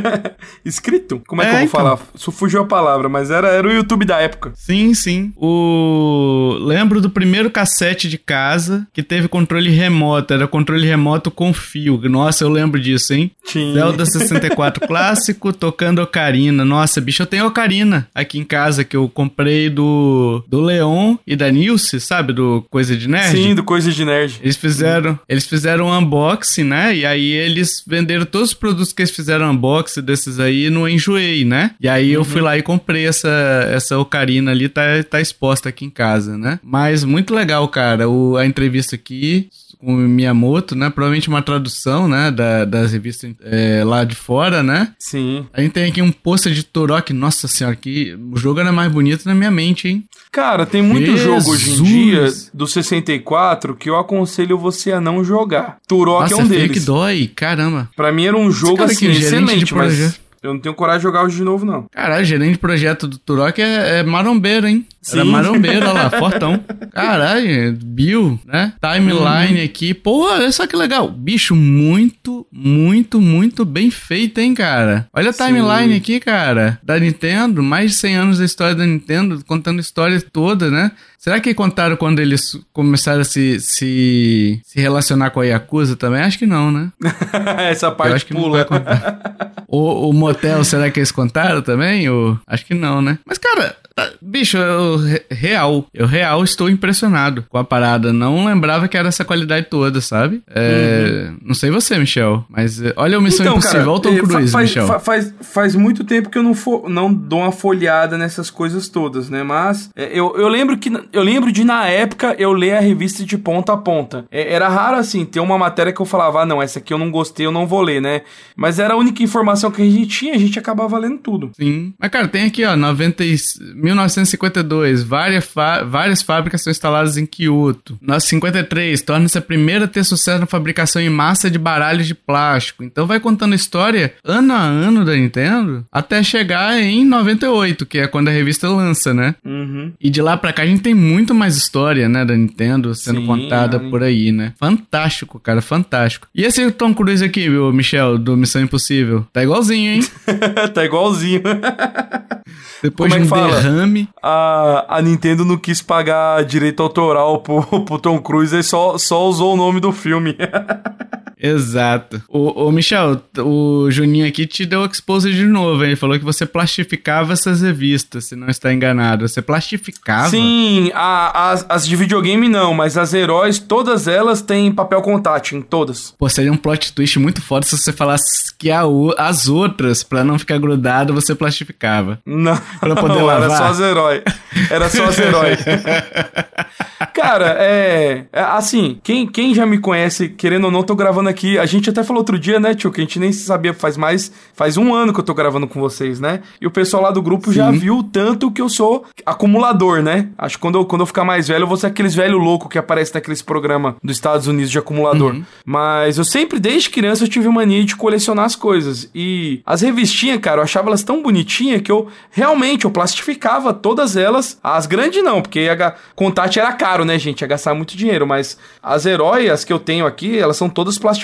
B: [LAUGHS] escrito? Como é, é que eu vou então. falar? Isso fugiu a palavra, mas era, era o YouTube da época.
A: Sim, sim. O... Lembro do primeiro cassete de casa que teve controle remoto. Era controle remoto com fio. Nossa, eu lembro disso, hein? Tinha. Zelda [LAUGHS] 64 clássico, tocando Ocarina. Nossa, bicho, eu tenho Ocarina aqui em casa que eu comprei do, do Leon e da Nilce, sabe? Do Coisa de Nerd.
B: Sim, do Coisa de Nerd.
A: Eles fizeram, eles fizeram um unboxing, né? E aí eles venderam todos os produtos que eles fizeram unboxing desses aí no Enjoei, né? E aí uhum. eu fui lá e comprei essa, essa Ocarina ali, tá, tá exposta aqui em casa, né? Mas muito legal, cara, o, a entrevista aqui com o Miyamoto, né? Provavelmente uma tradução, né? Da, das revistas é, lá de fora, né?
B: Sim.
A: A gente tem aqui um pôster de Turok. Nossa senhora, que o jogo era mais bonito na minha mente, hein?
B: Cara, tem muito Jesus. jogo hoje em dia do 64 que eu aconselho você a não jogar. Turok Nossa, é um deles.
A: que dói, caramba.
B: Pra mim era um jogo assim, excelente, mas eu não tenho coragem de jogar hoje de novo, não.
A: Caralho, gerente de projeto do Turok é, é marombeiro, hein? Sim. Era marombeiro, olha lá, [LAUGHS] fortão. Caralho, Bill, né? Timeline uhum. aqui. Pô, olha só que legal. Bicho, muito, muito, muito bem feito, hein, cara? Olha a timeline Sim. aqui, cara. Da Nintendo, mais de 100 anos da história da Nintendo, contando a história toda, né? Será que contaram quando eles começaram a se, se, se relacionar com a Yakuza também? Acho que não, né? [LAUGHS]
B: Essa parte Eu acho que pula. [LAUGHS]
A: o, o motel, será que eles contaram também? Ou... Acho que não, né? Mas, cara, Tá, bicho, eu real, eu real estou impressionado com a parada. Não lembrava que era essa qualidade toda, sabe? É, uhum. Não sei você, Michel, mas é, olha o Missão então, Impossível, olha o Tom é, Cruise,
B: faz,
A: Michel.
B: Faz, faz muito tempo que eu não, for, não dou uma folhada nessas coisas todas, né? Mas é, eu, eu lembro que eu lembro de na época eu ler a revista de ponta a ponta. Era raro assim ter uma matéria que eu falava, ah, não, essa aqui eu não gostei, eu não vou ler, né? Mas era a única informação que a gente tinha, a gente acabava lendo tudo.
A: Sim. Mas cara, tem aqui, ó, 90 1952, várias, várias fábricas são instaladas em Kyoto. 1953, torna-se a primeira a ter sucesso na fabricação em massa de baralhos de plástico. Então vai contando a história ano a ano da Nintendo até chegar em 98, que é quando a revista lança, né?
B: Uhum.
A: E de lá pra cá a gente tem muito mais história, né, da Nintendo sendo Sim, contada por aí, né? Fantástico, cara, fantástico. E esse Tom Cruise aqui, viu, Michel, do Missão Impossível? Tá igualzinho, hein? [LAUGHS]
B: tá igualzinho. [LAUGHS]
A: Depois Como é de um fala? derrame.
B: A, a Nintendo não quis pagar direito autoral pro, [LAUGHS] pro Tom Cruise e só, só usou o nome do filme. [LAUGHS]
A: Exato. O, o, Michel, o Juninho aqui te deu expose de novo, hein? Ele falou que você plastificava essas revistas, se não está enganado. Você plastificava?
B: Sim, a, as, as de videogame não, mas as heróis, todas elas têm papel contato, em todas.
A: Pô, seria um plot twist muito forte se você falasse que a, as outras, pra não ficar grudado, você plastificava.
B: Não, pra poder não, lavar. era só as heróis. [LAUGHS] Era só as heróis. Cara, é, é. Assim, quem, quem já me conhece, querendo ou não, tô gravando aqui. A gente até falou outro dia, né, tio, que a gente nem sabia, faz mais. Faz um ano que eu tô gravando com vocês, né? E o pessoal lá do grupo Sim. já viu o tanto que eu sou acumulador, né? Acho que quando eu, quando eu ficar mais velho, eu vou ser aqueles velho louco que aparece naqueles programas dos Estados Unidos de acumulador. Uhum. Mas eu sempre, desde criança, eu tive mania de colecionar as coisas. E as revistinhas, cara, eu achava elas tão bonitinhas que eu realmente eu plastificava todas elas. As grandes não, porque a Contact era caro, né, gente? Ia gastar muito dinheiro. Mas as heróias que eu tenho aqui, elas são todas plastificadas.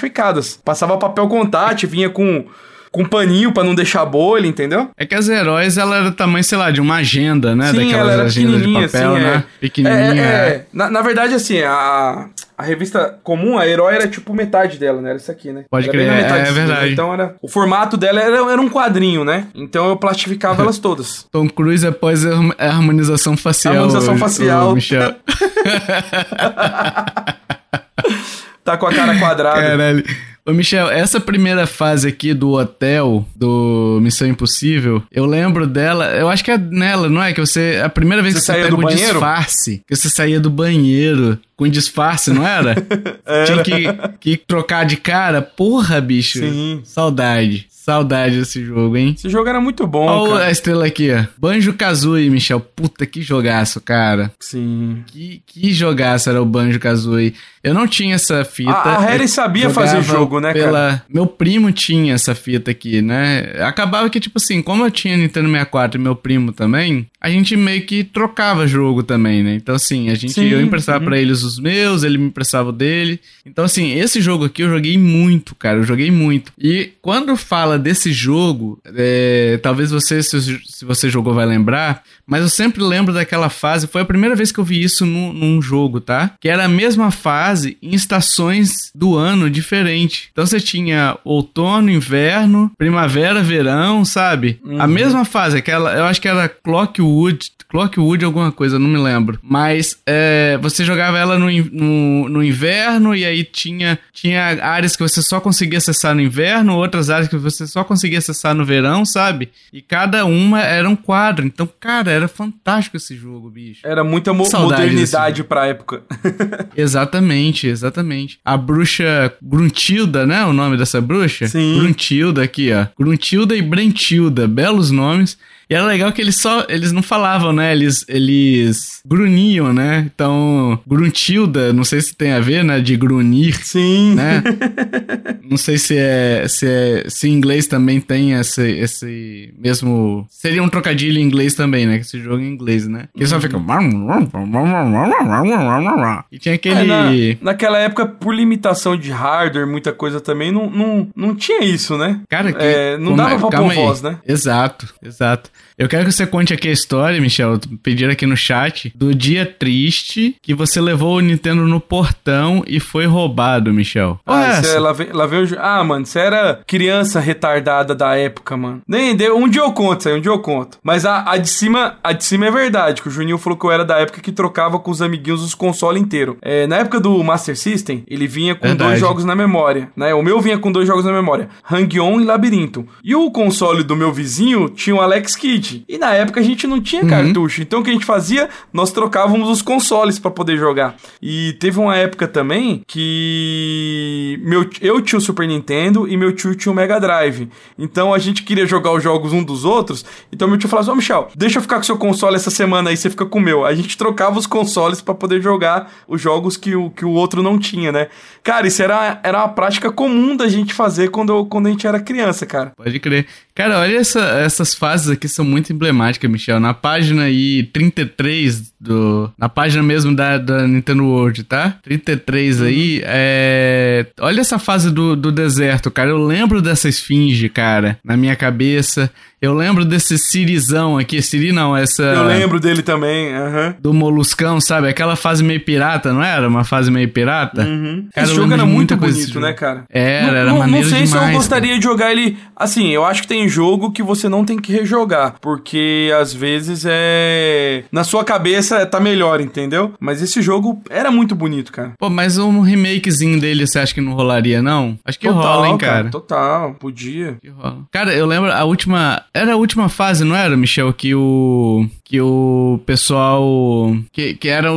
B: Passava papel contact, vinha com com paninho para não deixar bolha, entendeu?
A: É que as heróis, ela era tamanho, sei lá, de uma agenda, né?
B: Sim, Daquelas ela agendas de papel,
A: assim,
B: né?
A: É. Pequenininha. É, é,
B: é. Na, na, verdade, assim, a, a revista comum, a herói era tipo metade dela, né? Era isso aqui, né?
A: Pode crer, é, é verdade.
B: Então era, o formato dela era, era um quadrinho, né? Então eu plastificava elas [LAUGHS] todas.
A: Tom Cruise após a harmonização facial. A
B: harmonização facial. O Michel. [LAUGHS] [LAUGHS] tá com a cara quadrada.
A: Caralho. Ô, Michel, essa primeira fase aqui do hotel, do Missão Impossível, eu lembro dela, eu acho que é nela, não é? Que você, a primeira vez você que você pega o banheiro? disfarce, que você saía do banheiro com disfarce, não era? [LAUGHS] era. Tinha que, que trocar de cara. Porra, bicho. Sim. Saudade. Saudade desse jogo, hein?
B: Esse jogo era muito bom,
A: Olha cara. a estrela aqui, ó. Banjo Kazooie, Michel. Puta, que jogaço, cara.
B: Sim.
A: Que, que jogaço era o Banjo Kazooie. Eu não tinha essa fita.
B: A, a Harry sabia fazer jogo, né, pela... cara?
A: Meu primo tinha essa fita aqui, né? Acabava que, tipo assim, como eu tinha Nintendo 64 e meu primo também, a gente meio que trocava jogo também, né? Então, assim, a gente, Sim, eu emprestava uhum. pra eles os meus, ele me emprestava o dele. Então, assim, esse jogo aqui eu joguei muito, cara. Eu joguei muito. E quando fala desse jogo, é, talvez você, se, se você jogou, vai lembrar, mas eu sempre lembro daquela fase. Foi a primeira vez que eu vi isso num, num jogo, tá? Que era a mesma fase em estações do ano diferente. Então você tinha outono, inverno, primavera, verão, sabe? Uhum. A mesma fase, aquela, eu acho que era Clockwood, Clockwood alguma coisa, não me lembro. Mas é, você jogava ela no, no, no, inverno e aí tinha, tinha áreas que você só conseguia acessar no inverno, outras áreas que você só conseguia acessar no verão, sabe? E cada uma era um quadro. Então, cara, era fantástico esse jogo, bicho.
B: Era muita mo modernidade pra época. [LAUGHS] [LAUGHS]
A: exatamente, exatamente. A bruxa Gruntilda, né? O nome dessa bruxa?
B: Sim.
A: Gruntilda aqui, ó. Gruntilda e Brentilda, belos nomes. E era legal que eles só. Eles não falavam, né? Eles, eles grunhiam, né? Então, gruntilda, não sei se tem a ver, né? De grunir.
B: Sim.
A: Né? não sei se é, se é. Se em inglês também tem esse, esse mesmo. Seria um trocadilho em inglês também, né? Que esse jogo é em inglês, né? Que só fica. E tinha aquele. É,
B: na, naquela época, por limitação de hardware, muita coisa também, não, não, não tinha isso, né?
A: Cara, que,
B: é, não dava é? pra pôr voz, né?
A: Exato, exato. Eu quero que você conte aqui a história, Michel. Pediram aqui no chat do dia triste que você levou o Nintendo no portão e foi roubado, Michel.
B: Ah, é, lá, lá. Ah, mano, você era criança retardada da época, mano. Nem deu. Um dia eu conto isso aí, um dia eu conto. Mas a, a, de cima, a de cima é verdade, que o Juninho falou que eu era da época que trocava com os amiguinhos os consoles inteiros. É, na época do Master System, ele vinha com verdade. dois jogos na memória, né? O meu vinha com dois jogos na memória: Hang-On e Labirinto. E o console do meu vizinho tinha o Alex Kidd. E na época a gente não tinha uhum. cartucho. Então o que a gente fazia? Nós trocávamos os consoles para poder jogar. E teve uma época também que meu, eu tinha o Super Nintendo e meu tio tinha o Mega Drive. Então a gente queria jogar os jogos um dos outros. Então meu tio falava assim: Ô oh, Michel, deixa eu ficar com seu console essa semana aí, você fica com o meu. A gente trocava os consoles para poder jogar os jogos que o, que o outro não tinha, né? Cara, isso era, era uma prática comum da gente fazer quando, quando a gente era criança, cara.
A: Pode crer. Cara, olha essa, essas fases aqui são muito emblemáticas, Michel. Na página aí 33 do. Na página mesmo da, da Nintendo World, tá? 33 aí. É... Olha essa fase do, do deserto, cara. Eu lembro dessa esfinge, cara, na minha cabeça. Eu lembro desse Sirizão aqui. Siri não, essa.
B: Eu lembro dele também, aham. Uhum.
A: Do Moluscão, sabe? Aquela fase meio pirata, não era? Uma fase meio pirata?
B: Uhum. Cara, Esse jogo era muito bonito, né, cara?
A: Era, não, era não, maneiro
B: Não sei
A: demais,
B: se eu gostaria cara. de jogar ele. Assim, eu acho que tem jogo que você não tem que rejogar. Porque às vezes é. Na sua cabeça tá melhor, entendeu? Mas esse jogo era muito bonito, cara.
A: Pô, mas um remakezinho dele você acha que não rolaria, não? Acho que total, rola, hein, cara? cara?
B: Total, podia.
A: Cara, eu lembro a última era a última fase, não era, Michel? Que o. Que o pessoal. Que, que era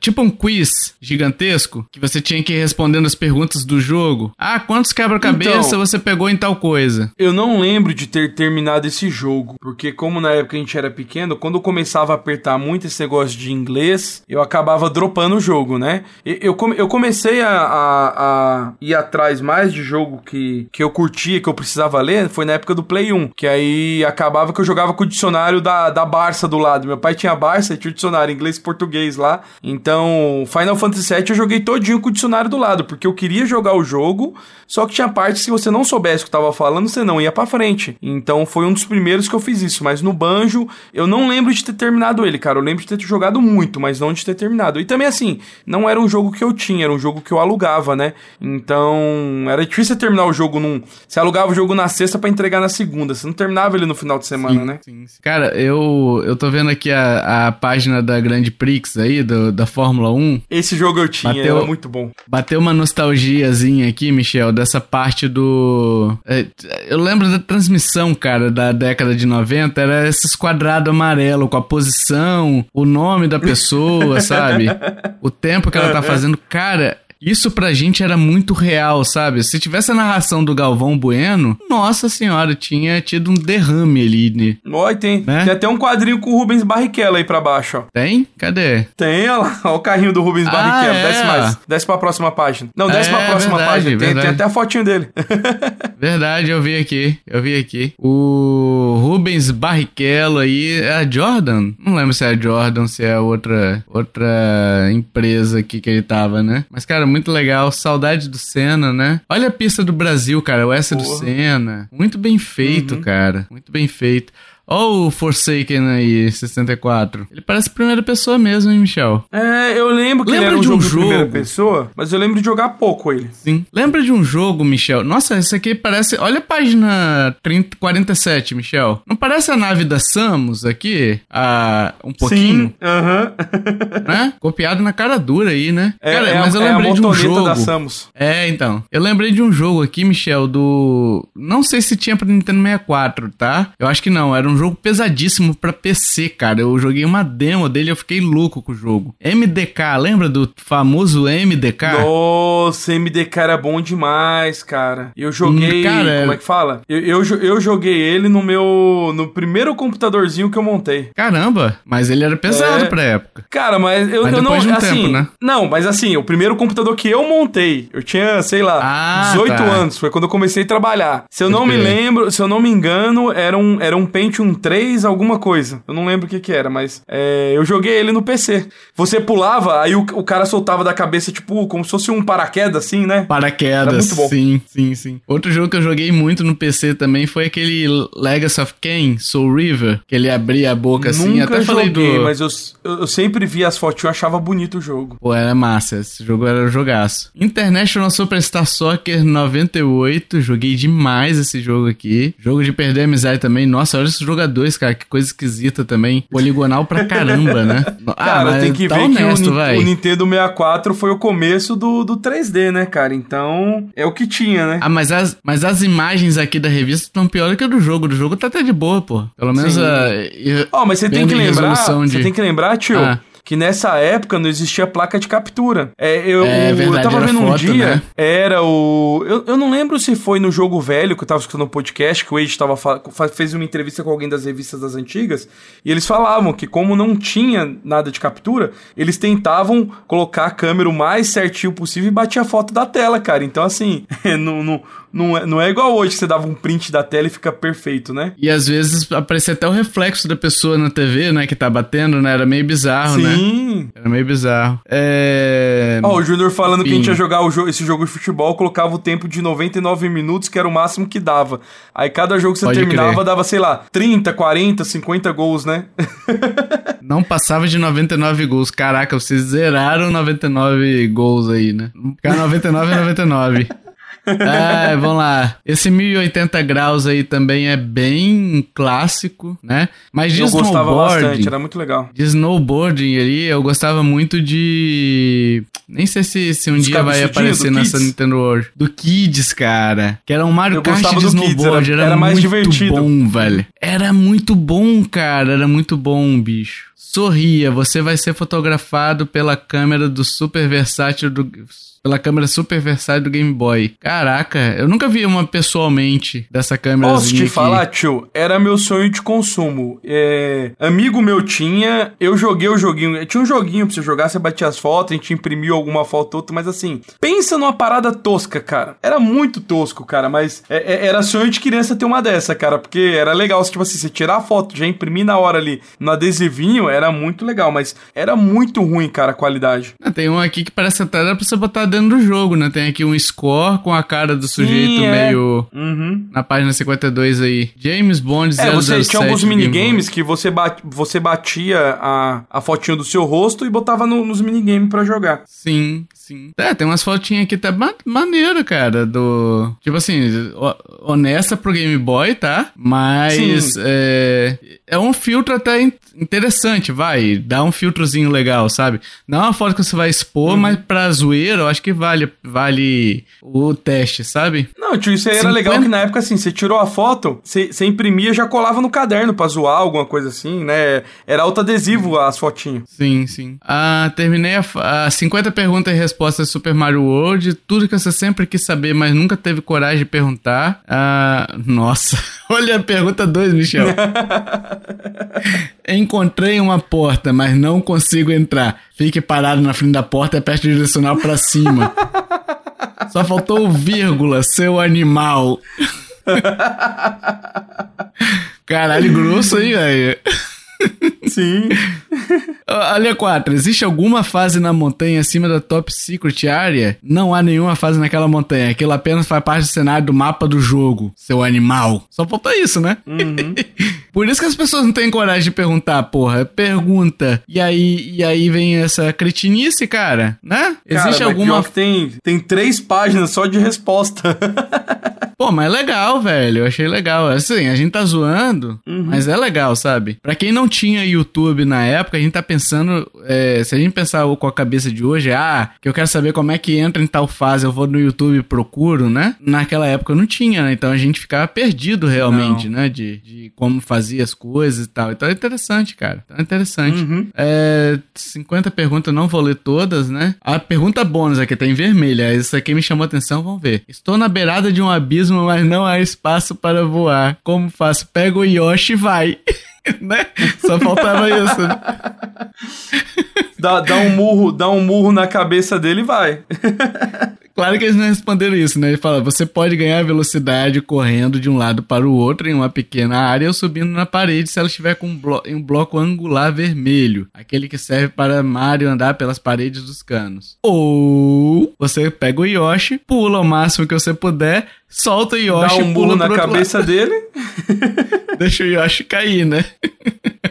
A: tipo um quiz gigantesco. Que você tinha que ir respondendo as perguntas do jogo. Ah, quantos quebra-cabeça então, você pegou em tal coisa?
B: Eu não lembro de ter terminado esse jogo. Porque, como na época a gente era pequeno, quando eu começava a apertar muito esse negócio de inglês, eu acabava dropando o jogo, né? Eu, eu, comecei a, a, a, ir atrás mais de jogo que, que eu curtia, que eu precisava ler, foi na época do Play 1. Que aí acabava que eu jogava com o dicionário da, da Barça do lado. Meu pai tinha Barça e tinha o dicionário inglês e português lá. Então, Final Fantasy VII eu joguei todinho com o dicionário do lado, porque eu queria jogar o jogo, só que tinha partes que se você não soubesse o que tava falando, você não ia para frente. Então, foi um dos primeiros que eu fiz isso. Mas no Banjo, eu não lembro de ter terminado ele, cara. Eu lembro de ter jogado muito, mas não de ter terminado. E também, assim, não era um jogo que eu tinha, era um jogo que eu alugava, né? Então, era difícil terminar o jogo num. Você alugava o jogo na sexta para entregar na segunda. Você não terminava ele no final de semana,
A: sim,
B: né?
A: Sim, sim. Cara, eu, eu tô vendo aqui a, a página da Grande Prix aí, do, da Fórmula 1.
B: Esse jogo eu tinha, bateu, era muito bom.
A: Bateu uma nostalgiazinha aqui, Michel, dessa parte do. É, eu lembro da transmissão, cara, da década de 90, era esses quadrados amarelo com a posição, o nome da pessoa, sabe? [LAUGHS] O tempo que ela tá fazendo. Cara, Isso pra gente era muito real, sabe? Se tivesse a narração do Galvão Bueno, nossa senhora, tinha tido um derrame ali, né?
B: Oi, tem, né? tem até um quadrinho com o Rubens Barrichello aí pra baixo, ó.
A: Tem? Cadê?
B: Tem, olha lá, olha o carrinho do Rubens ah, Barrichello. É. Desce mais, desce pra próxima página. Não, desce é, pra próxima verdade, página. Tem, tem, até a fotinho dele. [LAUGHS]
A: verdade, eu vi aqui, eu vi aqui. O Rubens Barrichello aí, é a Jordan? Não lembro se é a Jordan, se é outra, outra empresa aqui que ele tava, né? Mas, cara, muito legal. Saudade do Senna, né? Olha a pista do Brasil, cara. O S do Senna. Muito bem feito, uhum. cara. Muito bem feito. Olha o Forsaken aí, 64. Ele parece primeira pessoa mesmo, hein, Michel?
B: É, eu lembro que Lembra ele era um de um jogo, jogo primeira pessoa, mas eu lembro de jogar pouco ele.
A: Sim. Lembra de um jogo, Michel? Nossa, esse aqui parece... Olha a página 30, 47, Michel. Não parece a nave da Samus aqui? Ah, um pouquinho?
B: Sim, aham.
A: Uh [LAUGHS] -huh. né? Copiado na cara dura aí, né?
B: É, Cara, é mas eu lembrei é de um jogo... da Samus.
A: É, então. Eu lembrei de um jogo aqui, Michel, do... Não sei se tinha pra Nintendo 64, tá? Eu acho que não. Era um jogo pesadíssimo pra PC, cara. Eu joguei uma demo dele e eu fiquei louco com o jogo. MDK, lembra do famoso MDK?
B: Nossa, MDK era bom demais, cara. Eu joguei. Cara, como é que fala? Eu, eu, eu, joguei ele no meu. no primeiro computadorzinho que eu montei.
A: Caramba, mas ele era pesado é... pra época.
B: Cara, mas eu, mas eu não. De um assim, tempo, né? Não, mas assim, o primeiro computador que eu montei, eu tinha, sei lá, ah, 18 tá. anos. Foi quando eu comecei a trabalhar. Se eu não me lembro, se eu não me engano, era um, era um Pentium 3 alguma coisa. Eu não lembro o que que era, mas é, eu joguei ele no PC. Você pulava, aí o, o, cara soltava da cabeça, tipo, como se fosse um paraquedas, assim, né?
A: Paraquedas, sim, sim, sim. Outro jogo que eu joguei muito no PC também foi aquele Legacy of Kain, Soul River, que ele abria a boca assim.
B: Nunca
A: até
B: falei joguei, do... mas eu, eu, eu sempre vi as fotos e achava bonito o jogo.
A: Pô, era massa, esse jogo era um jogaço. International Superstar Soccer 98, joguei demais esse jogo aqui. Jogo de perder amizade também. Nossa, olha jogadores, cara, que coisa esquisita também. Poligonal pra caramba, né? [LAUGHS]
B: cara, ah, tem que tá ver honesto, que o, o, Nintendo 64 foi o começo do, do 3D, né, cara? Então, é o que tinha, né?
A: Ah, mas as, mas as imagens aqui da revista estão piores que a do jogo. Do jogo tá até de boa, pô. Pelo menos Sim. a.
B: Ó, oh, mas você tem que lembrar. De... Você tem que lembrar, tio. Ah que nessa época não existia placa de captura. É, eu, é, verdade, eu tava vendo um dia, né? era o. Eu, eu não lembro se foi no jogo velho que eu tava escutando no podcast, que o Age tava, fez uma entrevista com alguém das revistas das antigas, e eles falavam que, como não tinha nada de captura, eles tentavam colocar a câmera o mais certinho possível e batia a foto da tela, cara. Então, assim, [LAUGHS] não, não, não é, não é igual hoje que você dava um print da tela e fica perfeito, né?
A: E às vezes aparecia até o reflexo da pessoa na TV, né? Que tá batendo, né? Era meio bizarro, Sim. né? Sim. Era meio bizarro. É.
B: Ó, oh, o Júnior falando que a gente ia jogar o esse jogo de futebol, colocava o tempo de 99 minutos, que era o máximo que dava. Aí cada jogo que você Pode terminava crer. dava, sei lá, 30, 40, 50 gols, né? [LAUGHS]
A: Não passava de 99 gols. Caraca, vocês zeraram 99 gols aí, né? Ficar 99 é 99. É, vamos lá. Esse 1080 graus aí também é bem clássico, né? Mas de eu gostava bastante,
B: era muito legal.
A: De snowboarding ali, eu gostava muito de... Nem sei se, se um Os dia vai aparecer nessa Kids. Nintendo World. Do Kids, cara. Que era um Mario Kart de snowboard. Kids, era, era, era mais divertido. bom, velho. Era muito bom, cara. Era muito bom, bicho. Sorria, você vai ser fotografado pela câmera do super versátil do pela câmera super versátil do Game Boy. Caraca, eu nunca vi uma pessoalmente dessa câmera.
B: Posso te aqui. falar, tio? Era meu sonho de consumo. É... Amigo meu tinha, eu joguei o joguinho. Tinha um joguinho pra você jogar, você batia as fotos, a gente imprimiu alguma foto ou outra, mas assim, pensa numa parada tosca, cara. Era muito tosco, cara, mas é, é, era sonho de criança ter uma dessa, cara, porque era legal, tipo assim, você tirar a foto, já imprimir na hora ali no adesivinho, era muito legal, mas era muito ruim, cara, a qualidade.
A: Ah, tem um aqui que parece até pra você botar dentro do jogo, né? Tem aqui um score com a cara do sujeito Sim, é. meio. Uhum. Na página 52 aí. James Bond 007. É,
B: você tinha alguns minigames que você, bat, você batia a, a fotinho do seu rosto e botava no, nos minigames para jogar.
A: Sim, sim. É, tem umas fotinhas aqui até ma maneiro, cara, do... Tipo assim, honesta pro Game Boy, tá? Mas, é, é um filtro até interessante, vai. Dá um filtrozinho legal, sabe? Não é uma foto que você vai expor, uhum. mas pra zoeira, eu acho que vale, vale o teste, sabe?
B: Não, tio, isso aí 50... era legal que na época, assim, você tirou a foto, você, você imprimia já colava no caderno pra zoar, alguma coisa assim, né? Era autoadesivo as fotinhas.
A: Sim, sim. Ah, terminei a, a 50 perguntas e respostas Super Mario World, tudo que você sempre quis saber, mas nunca teve coragem de perguntar. Ah, nossa, [LAUGHS] olha a pergunta 2, Michel. [LAUGHS] Encontrei uma porta, mas não consigo entrar. Fique parado na frente da porta e aperte o direcional para cima. Só faltou vírgula, seu animal. Caralho, grosso, hein, velho?
B: Sim. [LAUGHS]
A: Olha 4. Existe alguma fase na montanha acima da Top Secret Area? Não há nenhuma fase naquela montanha. Aquilo apenas faz parte do cenário do mapa do jogo. Seu animal. Só falta isso, né? Uhum. [LAUGHS] Por isso que as pessoas não têm coragem de perguntar, porra. Pergunta. E aí, e aí vem essa cretinice, cara, né?
B: Existe cara, alguma. tem, tem três páginas só de resposta. [LAUGHS]
A: Pô, mas é legal, velho. Eu achei legal. Assim, a gente tá zoando, uhum. mas é legal, sabe? Pra quem não tinha YouTube na época, a gente tá pensando. É, se a gente pensar com a cabeça de hoje, ah, que eu quero saber como é que entra em tal fase, eu vou no YouTube e procuro, né? Naquela época não tinha, né? Então a gente ficava perdido realmente, não. né? De, de como fazia as coisas e tal. Então é interessante, cara. Então é interessante. Uhum. É, 50 perguntas, não vou ler todas, né? A pergunta bônus aqui tá em vermelha. Isso aqui me chamou a atenção, vamos ver. Estou na beirada de um abismo mas não há espaço para voar. Como faço? Pega o Yoshi e vai. [LAUGHS] [LAUGHS] né? Só faltava isso.
B: Dá, dá, um murro, dá um murro na cabeça dele e vai. [LAUGHS]
A: Claro que eles não responderam isso, né? Ele fala: você pode ganhar velocidade correndo de um lado para o outro em uma pequena área ou subindo na parede se ela estiver com um, blo um bloco angular vermelho, aquele que serve para Mario andar pelas paredes dos canos. Ou você pega o Yoshi, pula o máximo que você puder, solta o Yoshi,
B: dá um pula na cabeça lado. dele, [LAUGHS]
A: deixa o Yoshi cair, né? [LAUGHS]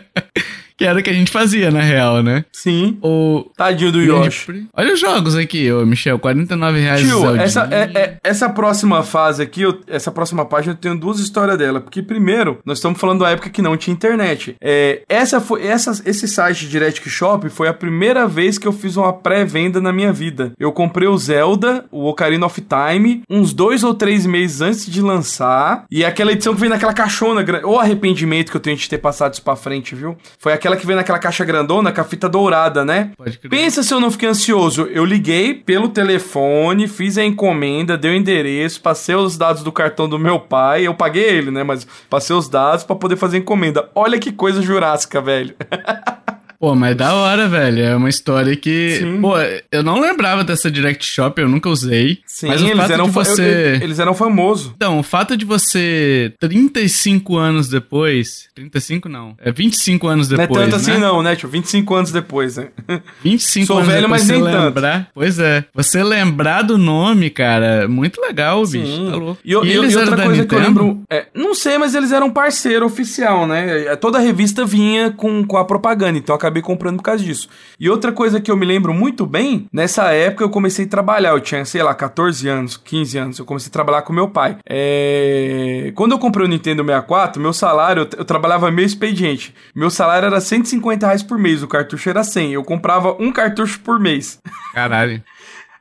A: Que era o que a gente fazia, na real, né?
B: Sim.
A: O...
B: Tadinho do Yoshi.
A: Olha os jogos aqui, ô Michel. 49 reais.
B: Tio, essa, é, é, essa próxima fase aqui, eu, essa próxima página, eu tenho duas histórias dela. Porque, primeiro, nós estamos falando da época que não tinha internet. É, essa foi, essa, esse site Direct Shop foi a primeira vez que eu fiz uma pré-venda na minha vida. Eu comprei o Zelda, o Ocarina of Time, uns dois ou três meses antes de lançar. E aquela edição que vem naquela caixona, o arrependimento que eu tenho de ter passado isso pra frente, viu? Foi aquela aquela que vem naquela caixa grandona com a fita dourada, né? Pode crer. Pensa se eu não fiquei ansioso. Eu liguei pelo telefone, fiz a encomenda, dei o endereço, passei os dados do cartão do meu pai. Eu paguei ele, né? Mas passei os dados para poder fazer a encomenda. Olha que coisa jurássica, velho. [LAUGHS]
A: Pô, mas da hora, velho. É uma história que. Sim. Pô, eu não lembrava dessa Direct Shop, eu nunca usei.
B: Sim, mas o eles, fato eram de você... Eu, eles eram famosos.
A: Então, o fato de você, 35 anos depois. 35 não. É 25 anos depois. Não é tanto
B: assim, né? assim, não, né, tio? 25 anos depois, né? [LAUGHS]
A: 25 Sou anos velho, depois mas nem lembrar. Tanto. Pois é. Você lembrar do nome, cara, muito legal, Sim. bicho. Tá louco.
B: E, e, e eles e outra coisa Nintendo? que eu lembro. É, não sei, mas eles eram parceiro oficial, né? Toda a revista vinha com, com a propaganda, então acabei comprando por causa disso. E outra coisa que eu me lembro muito bem, nessa época eu comecei a trabalhar, eu tinha, sei lá, 14 anos, 15 anos, eu comecei a trabalhar com meu pai. É... Quando eu comprei o Nintendo 64, meu salário, eu, eu trabalhava meio expediente. Meu salário era 150 reais por mês, o cartucho era 100. Eu comprava um cartucho por mês.
A: Caralho.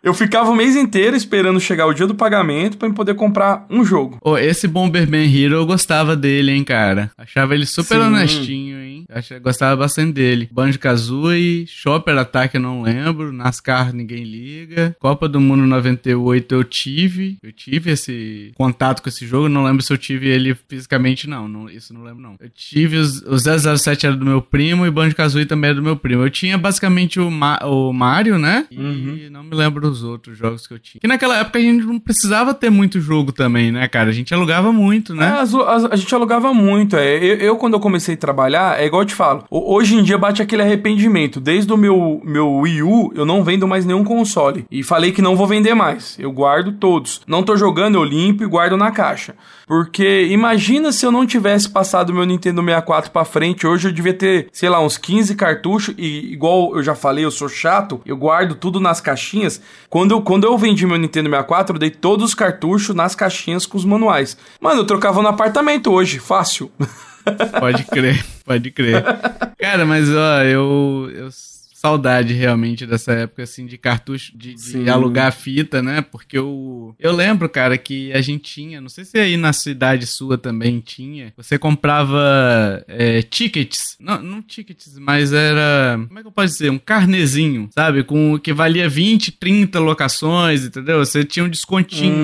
B: Eu ficava o mês inteiro esperando chegar o dia do pagamento para poder comprar um jogo.
A: Oh, esse Bomberman Hero eu gostava dele, hein, cara. Achava ele super Sim. honestinho, hein. Achava, gostava bastante dele. Banjo-Kazooie, Shopper Attack eu não lembro, NASCAR ninguém liga. Copa do Mundo 98 eu tive. Eu tive esse contato com esse jogo, não lembro se eu tive ele fisicamente não, não isso não lembro não. Eu tive os, o 007 era do meu primo e Banjo-Kazooie também era do meu primo. Eu tinha basicamente o, Ma o Mario, né? E uhum. não me lembro os outros jogos que eu tinha. Que naquela época a gente não precisava ter muito jogo também, né, cara? A gente alugava muito, né? É,
B: a, a, a, gente alugava muito. É. Eu, eu, quando eu comecei a trabalhar, é igual eu te falo, hoje em dia bate aquele arrependimento. Desde o meu, meu Wii U, eu não vendo mais nenhum console. E falei que não vou vender mais. Eu guardo todos. Não tô jogando, eu limpo e guardo na caixa. Porque imagina se eu não tivesse passado meu Nintendo 64 para frente, hoje eu devia ter, sei lá, uns 15 cartuchos e igual eu já falei, eu sou chato, eu guardo tudo nas caixinhas. Quando eu, quando eu vendi meu Nintendo 64, eu dei todos os cartuchos nas caixinhas com os manuais. Mano, eu trocava no apartamento hoje, fácil. [LAUGHS]
A: Pode crer, pode crer. Cara, mas ó, eu, eu saudade realmente dessa época, assim, de cartucho, de, de alugar fita, né? Porque eu, eu lembro, cara, que a gente tinha, não sei se aí na cidade sua também tinha, você comprava é, tickets, não, não tickets, mas era, como é que eu posso dizer, um carnezinho, sabe? Com que valia 20, 30 locações, entendeu? Você tinha um descontinho,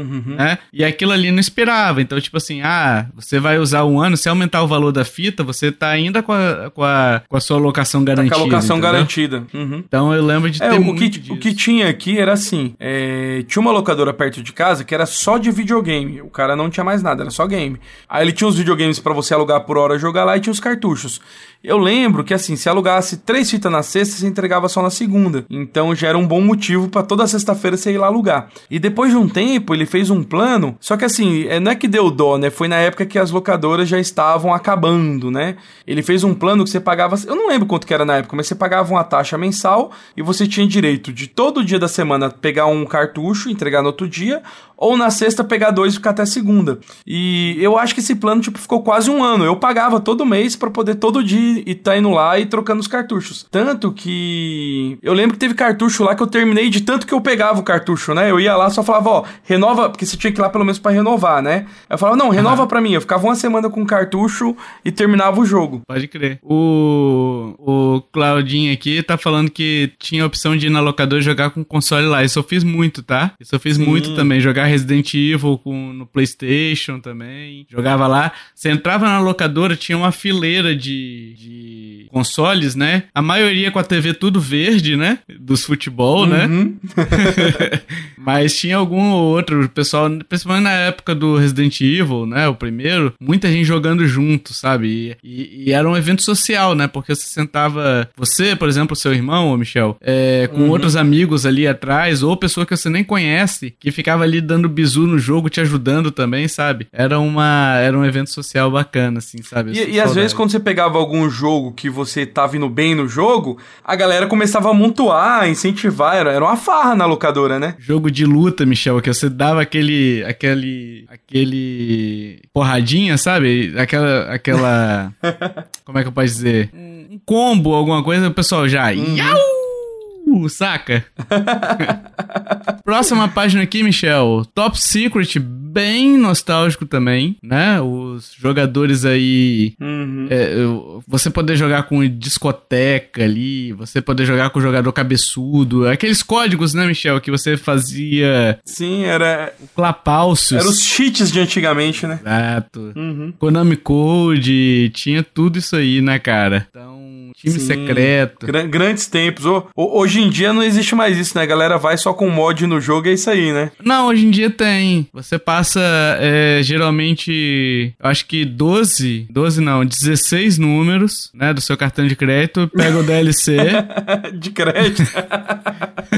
A: uhum. né? E aquilo ali não esperava, então tipo assim, ah, você vai usar um ano, se aumentar o valor da fita, você tá ainda com a, com a, com a sua locação garantida. Tá com a
B: locação entendeu? garantida. Uhum.
A: Então eu lembro de é, ter
B: o, que, disso. o que tinha aqui era assim: é, tinha uma locadora perto de casa que era só de videogame. O cara não tinha mais nada, era só game. Aí ele tinha os videogames para você alugar por hora jogar lá e tinha os cartuchos. Eu lembro que assim, se alugasse três fitas na sexta, você entregava só na segunda. Então já era um bom motivo para toda sexta-feira você ir lá alugar. E depois de um tempo, ele fez um plano. Só que assim, é, não é que deu dó, né? Foi na época que as locadoras já estavam acabando, né? Ele fez um plano que você pagava. Eu não lembro quanto que era na época, mas você pagava uma taxa mensal e você tinha direito de todo dia da semana pegar um cartucho, entregar no outro dia, ou na sexta pegar dois e ficar até segunda. E eu acho que esse plano tipo ficou quase um ano. Eu pagava todo mês para poder todo dia e tá indo lá e trocando os cartuchos. Tanto que eu lembro que teve cartucho lá que eu terminei de tanto que eu pegava o cartucho, né? Eu ia lá só falava, ó, renova, porque você tinha que ir lá pelo menos para renovar, né? Eu falava, não, renova uhum. para mim. Eu ficava uma semana com cartucho e terminava o jogo.
A: Pode crer. O o Claudinho aqui tá falando que tinha a opção de ir na locadora jogar com console lá. Isso eu fiz muito, tá? Isso eu fiz Sim. muito também, jogar Resident Evil com, no PlayStation também. Jogava lá. Você entrava na locadora, tinha uma fileira de, de consoles, né? A maioria com a TV tudo verde, né? Dos futebol, né? uhum. né? [LAUGHS] [LAUGHS] Mas tinha algum outro, pessoal, principalmente na época do Resident Evil, né? O primeiro, muita gente jogando junto, sabe? E, e, e era um evento social, né? Porque você sentava, você, por exemplo, seu irmão, ô Michel, é, com uhum. outros amigos ali atrás, ou pessoa que você nem conhece, que ficava ali dando dando bizu no jogo, te ajudando também, sabe? Era uma era um evento social bacana, assim, sabe?
B: E, e às vezes quando você pegava algum jogo que você tava indo bem no jogo, a galera começava a amontoar, incentivar, era, era uma farra na locadora, né?
A: Jogo de luta, Michel, que você dava aquele aquele aquele porradinha, sabe? Aquela aquela [LAUGHS] como é que eu posso dizer? Um combo, alguma coisa, o pessoal já uhum. Uh, saca? [LAUGHS] Próxima página aqui, Michel. Top Secret, bem nostálgico também, né? Os jogadores aí. Uhum. É, você poder jogar com discoteca ali, você poder jogar com o jogador cabeçudo. Aqueles códigos, né, Michel, que você fazia.
B: Sim, era.
A: O Clapalcios.
B: Era os cheats de antigamente, né?
A: Exato. Uhum. Konami Code, tinha tudo isso aí, né, cara? Então. Time Sim. secreto.
B: grandes tempos. hoje em dia não existe mais isso, né? A galera vai só com mod no jogo e é isso aí, né?
A: Não, hoje em dia tem. Você passa é, geralmente, acho que 12, 12 não, 16 números, né, do seu cartão de crédito, pega o DLC. [LAUGHS]
B: de crédito.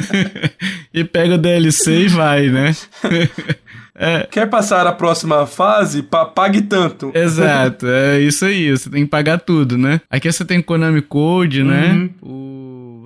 B: [LAUGHS]
A: e pega o DLC e vai, né? [LAUGHS]
B: É. Quer passar a próxima fase? Pa pague tanto.
A: Exato, é isso aí. Você tem que pagar tudo, né? Aqui você tem Konami Code, né? uhum. né? O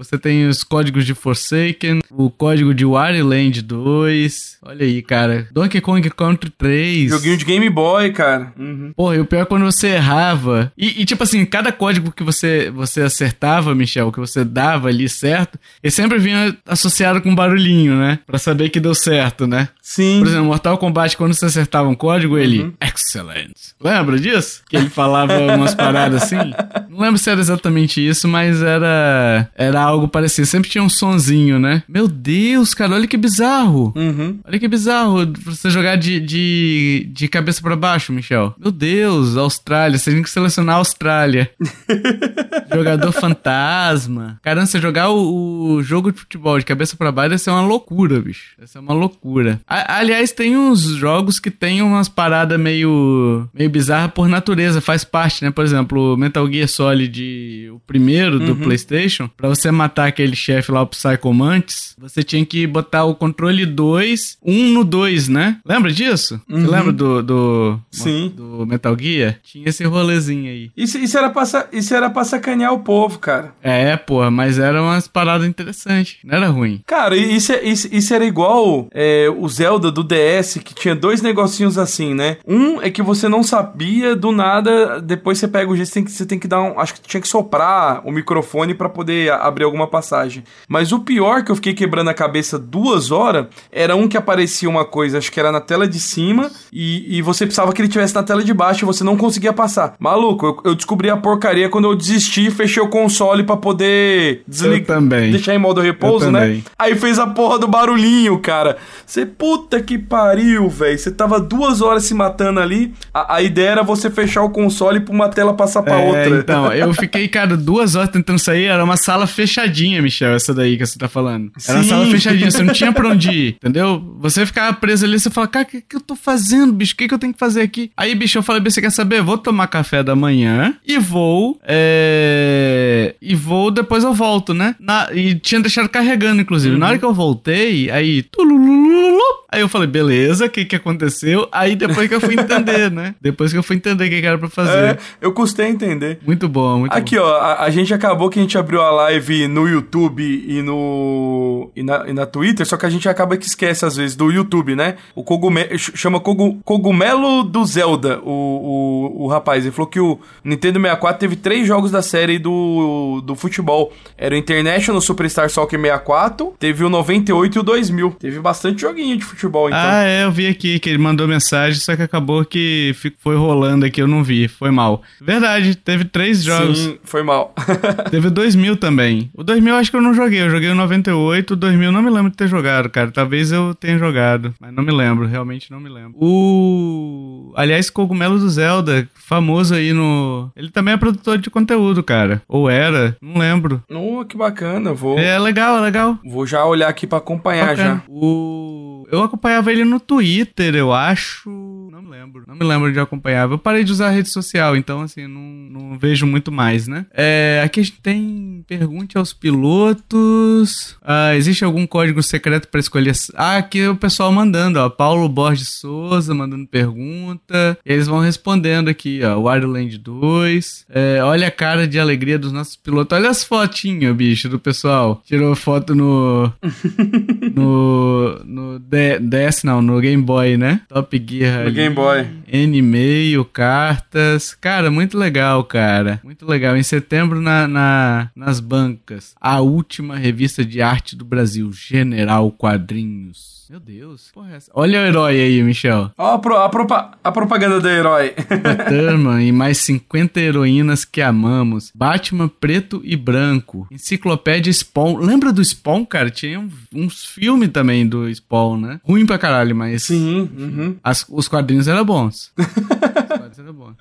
A: você tem os códigos de Forsaken, o código de Wario Land 2. Olha aí, cara. Donkey Kong Country 3.
B: Joguinho de Game Boy, cara.
A: Uhum. Porra, e o pior é quando você errava. E, e, tipo assim, cada código que você, você acertava, Michel, que você dava ali certo, ele sempre vinha associado com um barulhinho, né? Pra saber que deu certo, né?
B: Sim.
A: Por exemplo, Mortal Kombat, quando você acertava um código, ele. Uhum. Excellent. Lembra disso? Que ele falava umas paradas assim? [LAUGHS] Não lembro se era exatamente isso, mas era. Era algo parecido. Sempre tinha um sonzinho, né? Meu Deus, cara, olha que bizarro. Uhum. Olha que bizarro você jogar de, de, de cabeça para baixo, Michel. Meu Deus, Austrália. Você tem que selecionar a Austrália. [LAUGHS] Jogador fantasma. Caramba, você jogar o, o, jogo de futebol de cabeça para baixo, isso é uma loucura, bicho. Isso é uma loucura. A, aliás, tem uns jogos que tem umas paradas meio, meio bizarras por natureza, faz parte, né? Por exemplo, Metal Gear Solid, o primeiro do uhum. PlayStation, para você matar aquele chefe lá, o Psychomantis, você tinha que botar o controle 2, 1 um no 2, né? Lembra disso? Uhum. Você lembra do, do,
B: Sim.
A: do Metal Gear? Tinha esse rolezinho aí.
B: Isso, isso, era pra, isso era pra sacanear o povo, cara.
A: É, porra, mas eram umas paradas interessantes. Não era ruim.
B: Cara, isso, é, isso, isso era igual é, o Zelda do DS, que tinha dois negocinhos assim, né? Um é que você não sabia do nada, depois você pega o jeito, você tem que, você tem que dar um. Acho que tinha que soprar o microfone para poder abrir alguma passagem. Mas o pior que eu fiquei quebrando a cabeça duas horas era um que aparecia uma coisa, acho que era na tela de cima, e, e você precisava que ele tivesse na tela de baixo e você não conseguia passar. Maluco, eu, eu descobri a porcaria quando eu desisti e fechei o console para poder
A: desligar. também.
B: Deixar em modo repouso, né? Aí fez a porra do barulhinho, cara. Você, puta que pariu, velho. Você tava duas horas se matando ali. A, a, ideia era você fechar o console pra uma tela passar pra é, outra.
A: Então, eu fiquei, cara, duas horas tentando sair. Era uma sala fechadinha, Michel, essa daí que você tá falando. Era Sim. uma sala fechadinha, você não tinha pra onde ir, entendeu? Você ficava preso ali, você fala, cara, o que, que eu tô fazendo, bicho? O que, que eu tenho que fazer aqui? Aí, bicho, eu falei, você quer saber? Vou tomar café da manhã e vou. É... E vou, depois eu volto, né? Na... E tinha deixado carregando, inclusive. Uhum. Na hora que eu voltei, aí. Aí eu falei, beleza, o que que aconteceu? Aí depois que eu fui entender, né? Depois que eu fui entender o que, que era pra fazer. É,
B: eu custei entender.
A: Muito bom, muito
B: Aqui,
A: bom.
B: ó, a, a, gente acabou que a gente abriu a live no YouTube e no. E na, e na Twitter, só que a gente acaba que esquece às vezes do YouTube, né? O cogumelo. Chama Cogumelo do Zelda, o, o, o rapaz. Ele falou que o Nintendo 64 teve três jogos da série do, do futebol. Era o International Superstar Soccer 64, teve o 98 e o 2000. Teve bastante joguinho de futebol, então.
A: Ah, é, eu vi aqui que ele mandou mensagem, só que acabou que foi rolando aqui, eu não vi, foi mal. Verdade, teve três jogos. Sim,
B: foi mal. [LAUGHS]
A: teve o 2000 também. O 2000 acho que eu não joguei, eu joguei o 98, o 2000 não me lembro de ter jogado, cara. Talvez eu tenha jogado, mas não me lembro, realmente não me lembro. O... Aliás, Cogumelo do Zelda, famoso aí no... Ele também é produtor de conteúdo, cara. Ou era, não lembro.
B: Oh, que bacana, vou...
A: É legal, é legal.
B: Vou já olhar aqui para acompanhar bacana. já.
A: O... Eu acompanhava ele no Twitter, eu acho. Não me lembro. Não me lembro de acompanhar. Eu parei de usar a rede social, então, assim, não, não vejo muito mais, né? É, aqui a gente tem. Pergunte aos pilotos. Ah, existe algum código secreto para escolher. Ah, aqui o pessoal mandando, ó. Paulo Borges Souza mandando pergunta. eles vão respondendo aqui, ó. Wildland 2. É, olha a cara de alegria dos nossos pilotos. Olha as fotinhas, bicho, do pessoal. Tirou foto no. [LAUGHS] no. no DS, não, no Game Boy, né? Top Gear.
B: No ali. Game Boy.
A: N-mail, cartas. Cara, muito legal, cara. Muito legal. Em setembro, na, na, nas bancas, a última revista de arte do Brasil, General Quadrinhos. Meu Deus, porra é essa? Olha o herói aí, Michel.
B: Ó, a, pro, a, propa, a propaganda do herói. [LAUGHS]
A: Thurman e mais 50 heroínas que amamos. Batman preto e branco. Enciclopédia Spawn. Lembra do Spawn, cara? Tinha um, uns filmes também do Spawn, né? Ruim pra caralho, mas.
B: Sim. Uhum.
A: As, os quadrinhos eram bons. [LAUGHS] os quadrinhos eram
B: bons.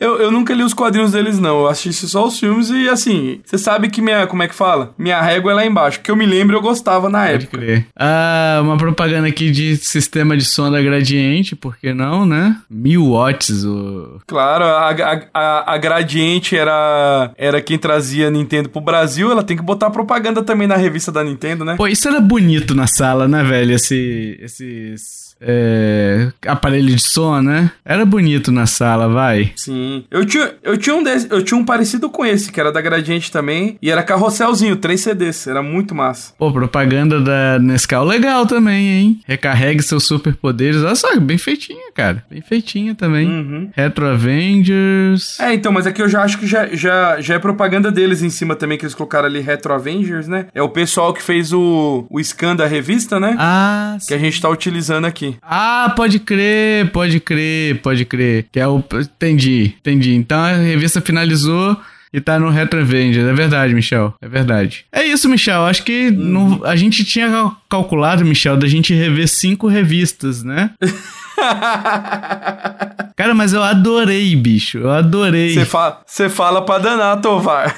B: Eu, eu nunca li os quadrinhos deles, não. Eu assisti só os filmes e, assim, você sabe que minha, como é que fala? Minha régua é lá embaixo. Que eu me lembro, eu gostava na Pode época.
A: Crer. Ah, uma propaganda aqui de sistema de som da Gradiente, por que não, né? Mil watts. O...
B: Claro, a, a, a, a Gradiente era, era quem trazia Nintendo pro Brasil. Ela tem que botar propaganda também na revista da Nintendo, né?
A: Pô, isso era bonito na sala, né, velho? Esse, esses é, aparelho de som, né? Era bonito na sala, vai.
B: Sim. Eu tinha, eu tinha um desse, eu tinha um parecido com esse, que era da Gradiente também, e era carrosselzinho, três CDs, era muito massa.
A: Pô, propaganda da Nescau legal também, hein? Recarregue seus superpoderes. Olha só, bem feitinha, cara. Bem feitinha também. Uhum. Retro Avengers.
B: É, então, mas aqui eu já acho que já, já, já é propaganda deles em cima também, que eles colocaram ali Retro Avengers, né? É o pessoal que fez o, o scan da revista, né?
A: Ah,
B: Que sim. a gente tá utilizando aqui.
A: Ah, pode crer, pode crer, pode crer. Que é o. Entendi, entendi. Então a revista finalizou e tá no Retro Avengers. É verdade, Michel. É verdade. É isso, Michel. Acho que hum. a gente tinha calculado, Michel, da gente rever cinco revistas, né? [LAUGHS] Cara, mas eu adorei, bicho. Eu adorei.
B: Você fa fala pra danar, Tovar.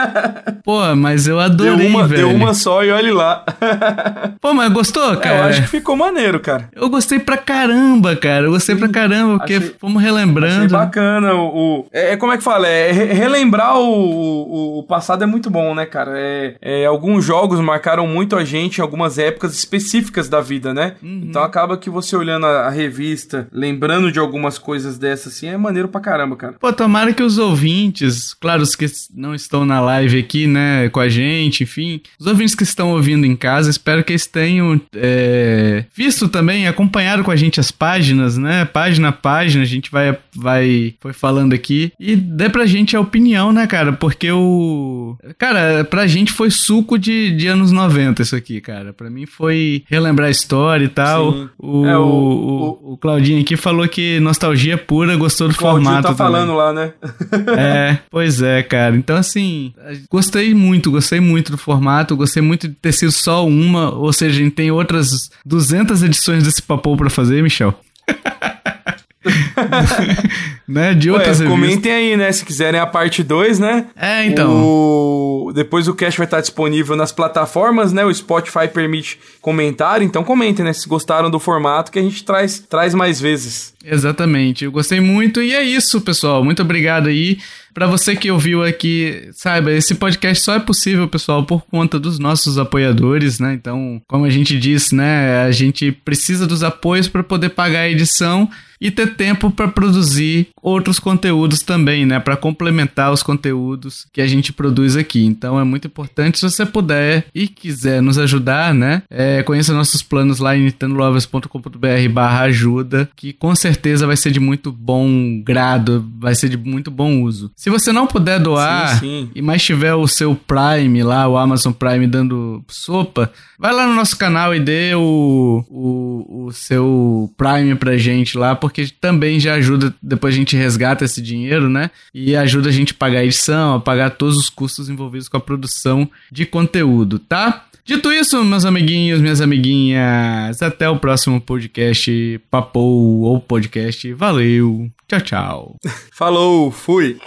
B: [LAUGHS]
A: Pô, mas eu adorei,
B: deu uma,
A: velho.
B: Deu uma só e olhe lá.
A: Pô, mas gostou, cara?
B: É, eu acho que ficou maneiro, cara.
A: Eu gostei pra caramba, cara. Eu gostei pra caramba, porque achei, fomos relembrando. Achei
B: bacana. O, o é, é, como é que fala? É, relembrar o, o, o, passado é muito bom, né, cara? É, é, alguns jogos marcaram muito a gente em algumas épocas específicas da vida, né? Uhum. Então acaba que você olhando a, a, revista, lembrando de algumas coisas dessas, assim, é maneiro pra caramba, cara.
A: Pô, tomara que os ouvintes, claro, os que não estão na live aqui, né, com a gente, enfim, os ouvintes que estão ouvindo em casa, espero que eles tenham é, visto também, acompanhado com a gente as páginas, né? Página a página, a gente vai, vai foi falando aqui e dê pra gente a opinião, né, cara? Porque o. Cara, pra gente foi suco de, de anos 90 isso aqui, cara. Pra mim foi relembrar a história e tal. Sim. O, é, o, o, o, Claudinho aqui falou que nostalgia pura, gostou do o formato.
B: tá também. falando lá, né? [LAUGHS]
A: é, pois é, cara. Então, assim, gostei muito, gostei muito do formato, gostei muito de ter sido só uma, ou seja, a gente tem outras 200 edições desse papo para fazer, Michel. [LAUGHS] [LAUGHS] né? De outras
B: Ué, Comentem aí, né? Se quiserem a parte 2, né?
A: É, então.
B: O... Depois o cast vai estar disponível nas plataformas, né? O Spotify permite comentar, então comentem, né? Se gostaram do formato que a gente traz, traz mais vezes.
A: Exatamente. Eu gostei muito e é isso, pessoal. Muito obrigado aí. Para você que ouviu aqui, saiba, esse podcast só é possível, pessoal, por conta dos nossos apoiadores, né? Então, como a gente disse, né, a gente precisa dos apoios para poder pagar a edição e ter tempo para produzir outros conteúdos também, né, para complementar os conteúdos que a gente produz aqui. Então é muito importante se você puder e quiser nos ajudar, né, é, conheça nossos planos lá em nintendoloverscombr ajuda, que com certeza vai ser de muito bom grado, vai ser de muito bom uso. Se você não puder doar sim, sim. e mais tiver o seu Prime lá, o Amazon Prime dando sopa, vai lá no nosso canal e dê o, o, o seu Prime pra gente lá, porque porque também já ajuda, depois a gente resgata esse dinheiro, né? E ajuda a gente a pagar a edição, a pagar todos os custos envolvidos com a produção de conteúdo, tá? Dito isso, meus amiguinhos, minhas amiguinhas, até o próximo podcast Papou ou podcast. Valeu, tchau, tchau. [LAUGHS]
B: Falou, fui.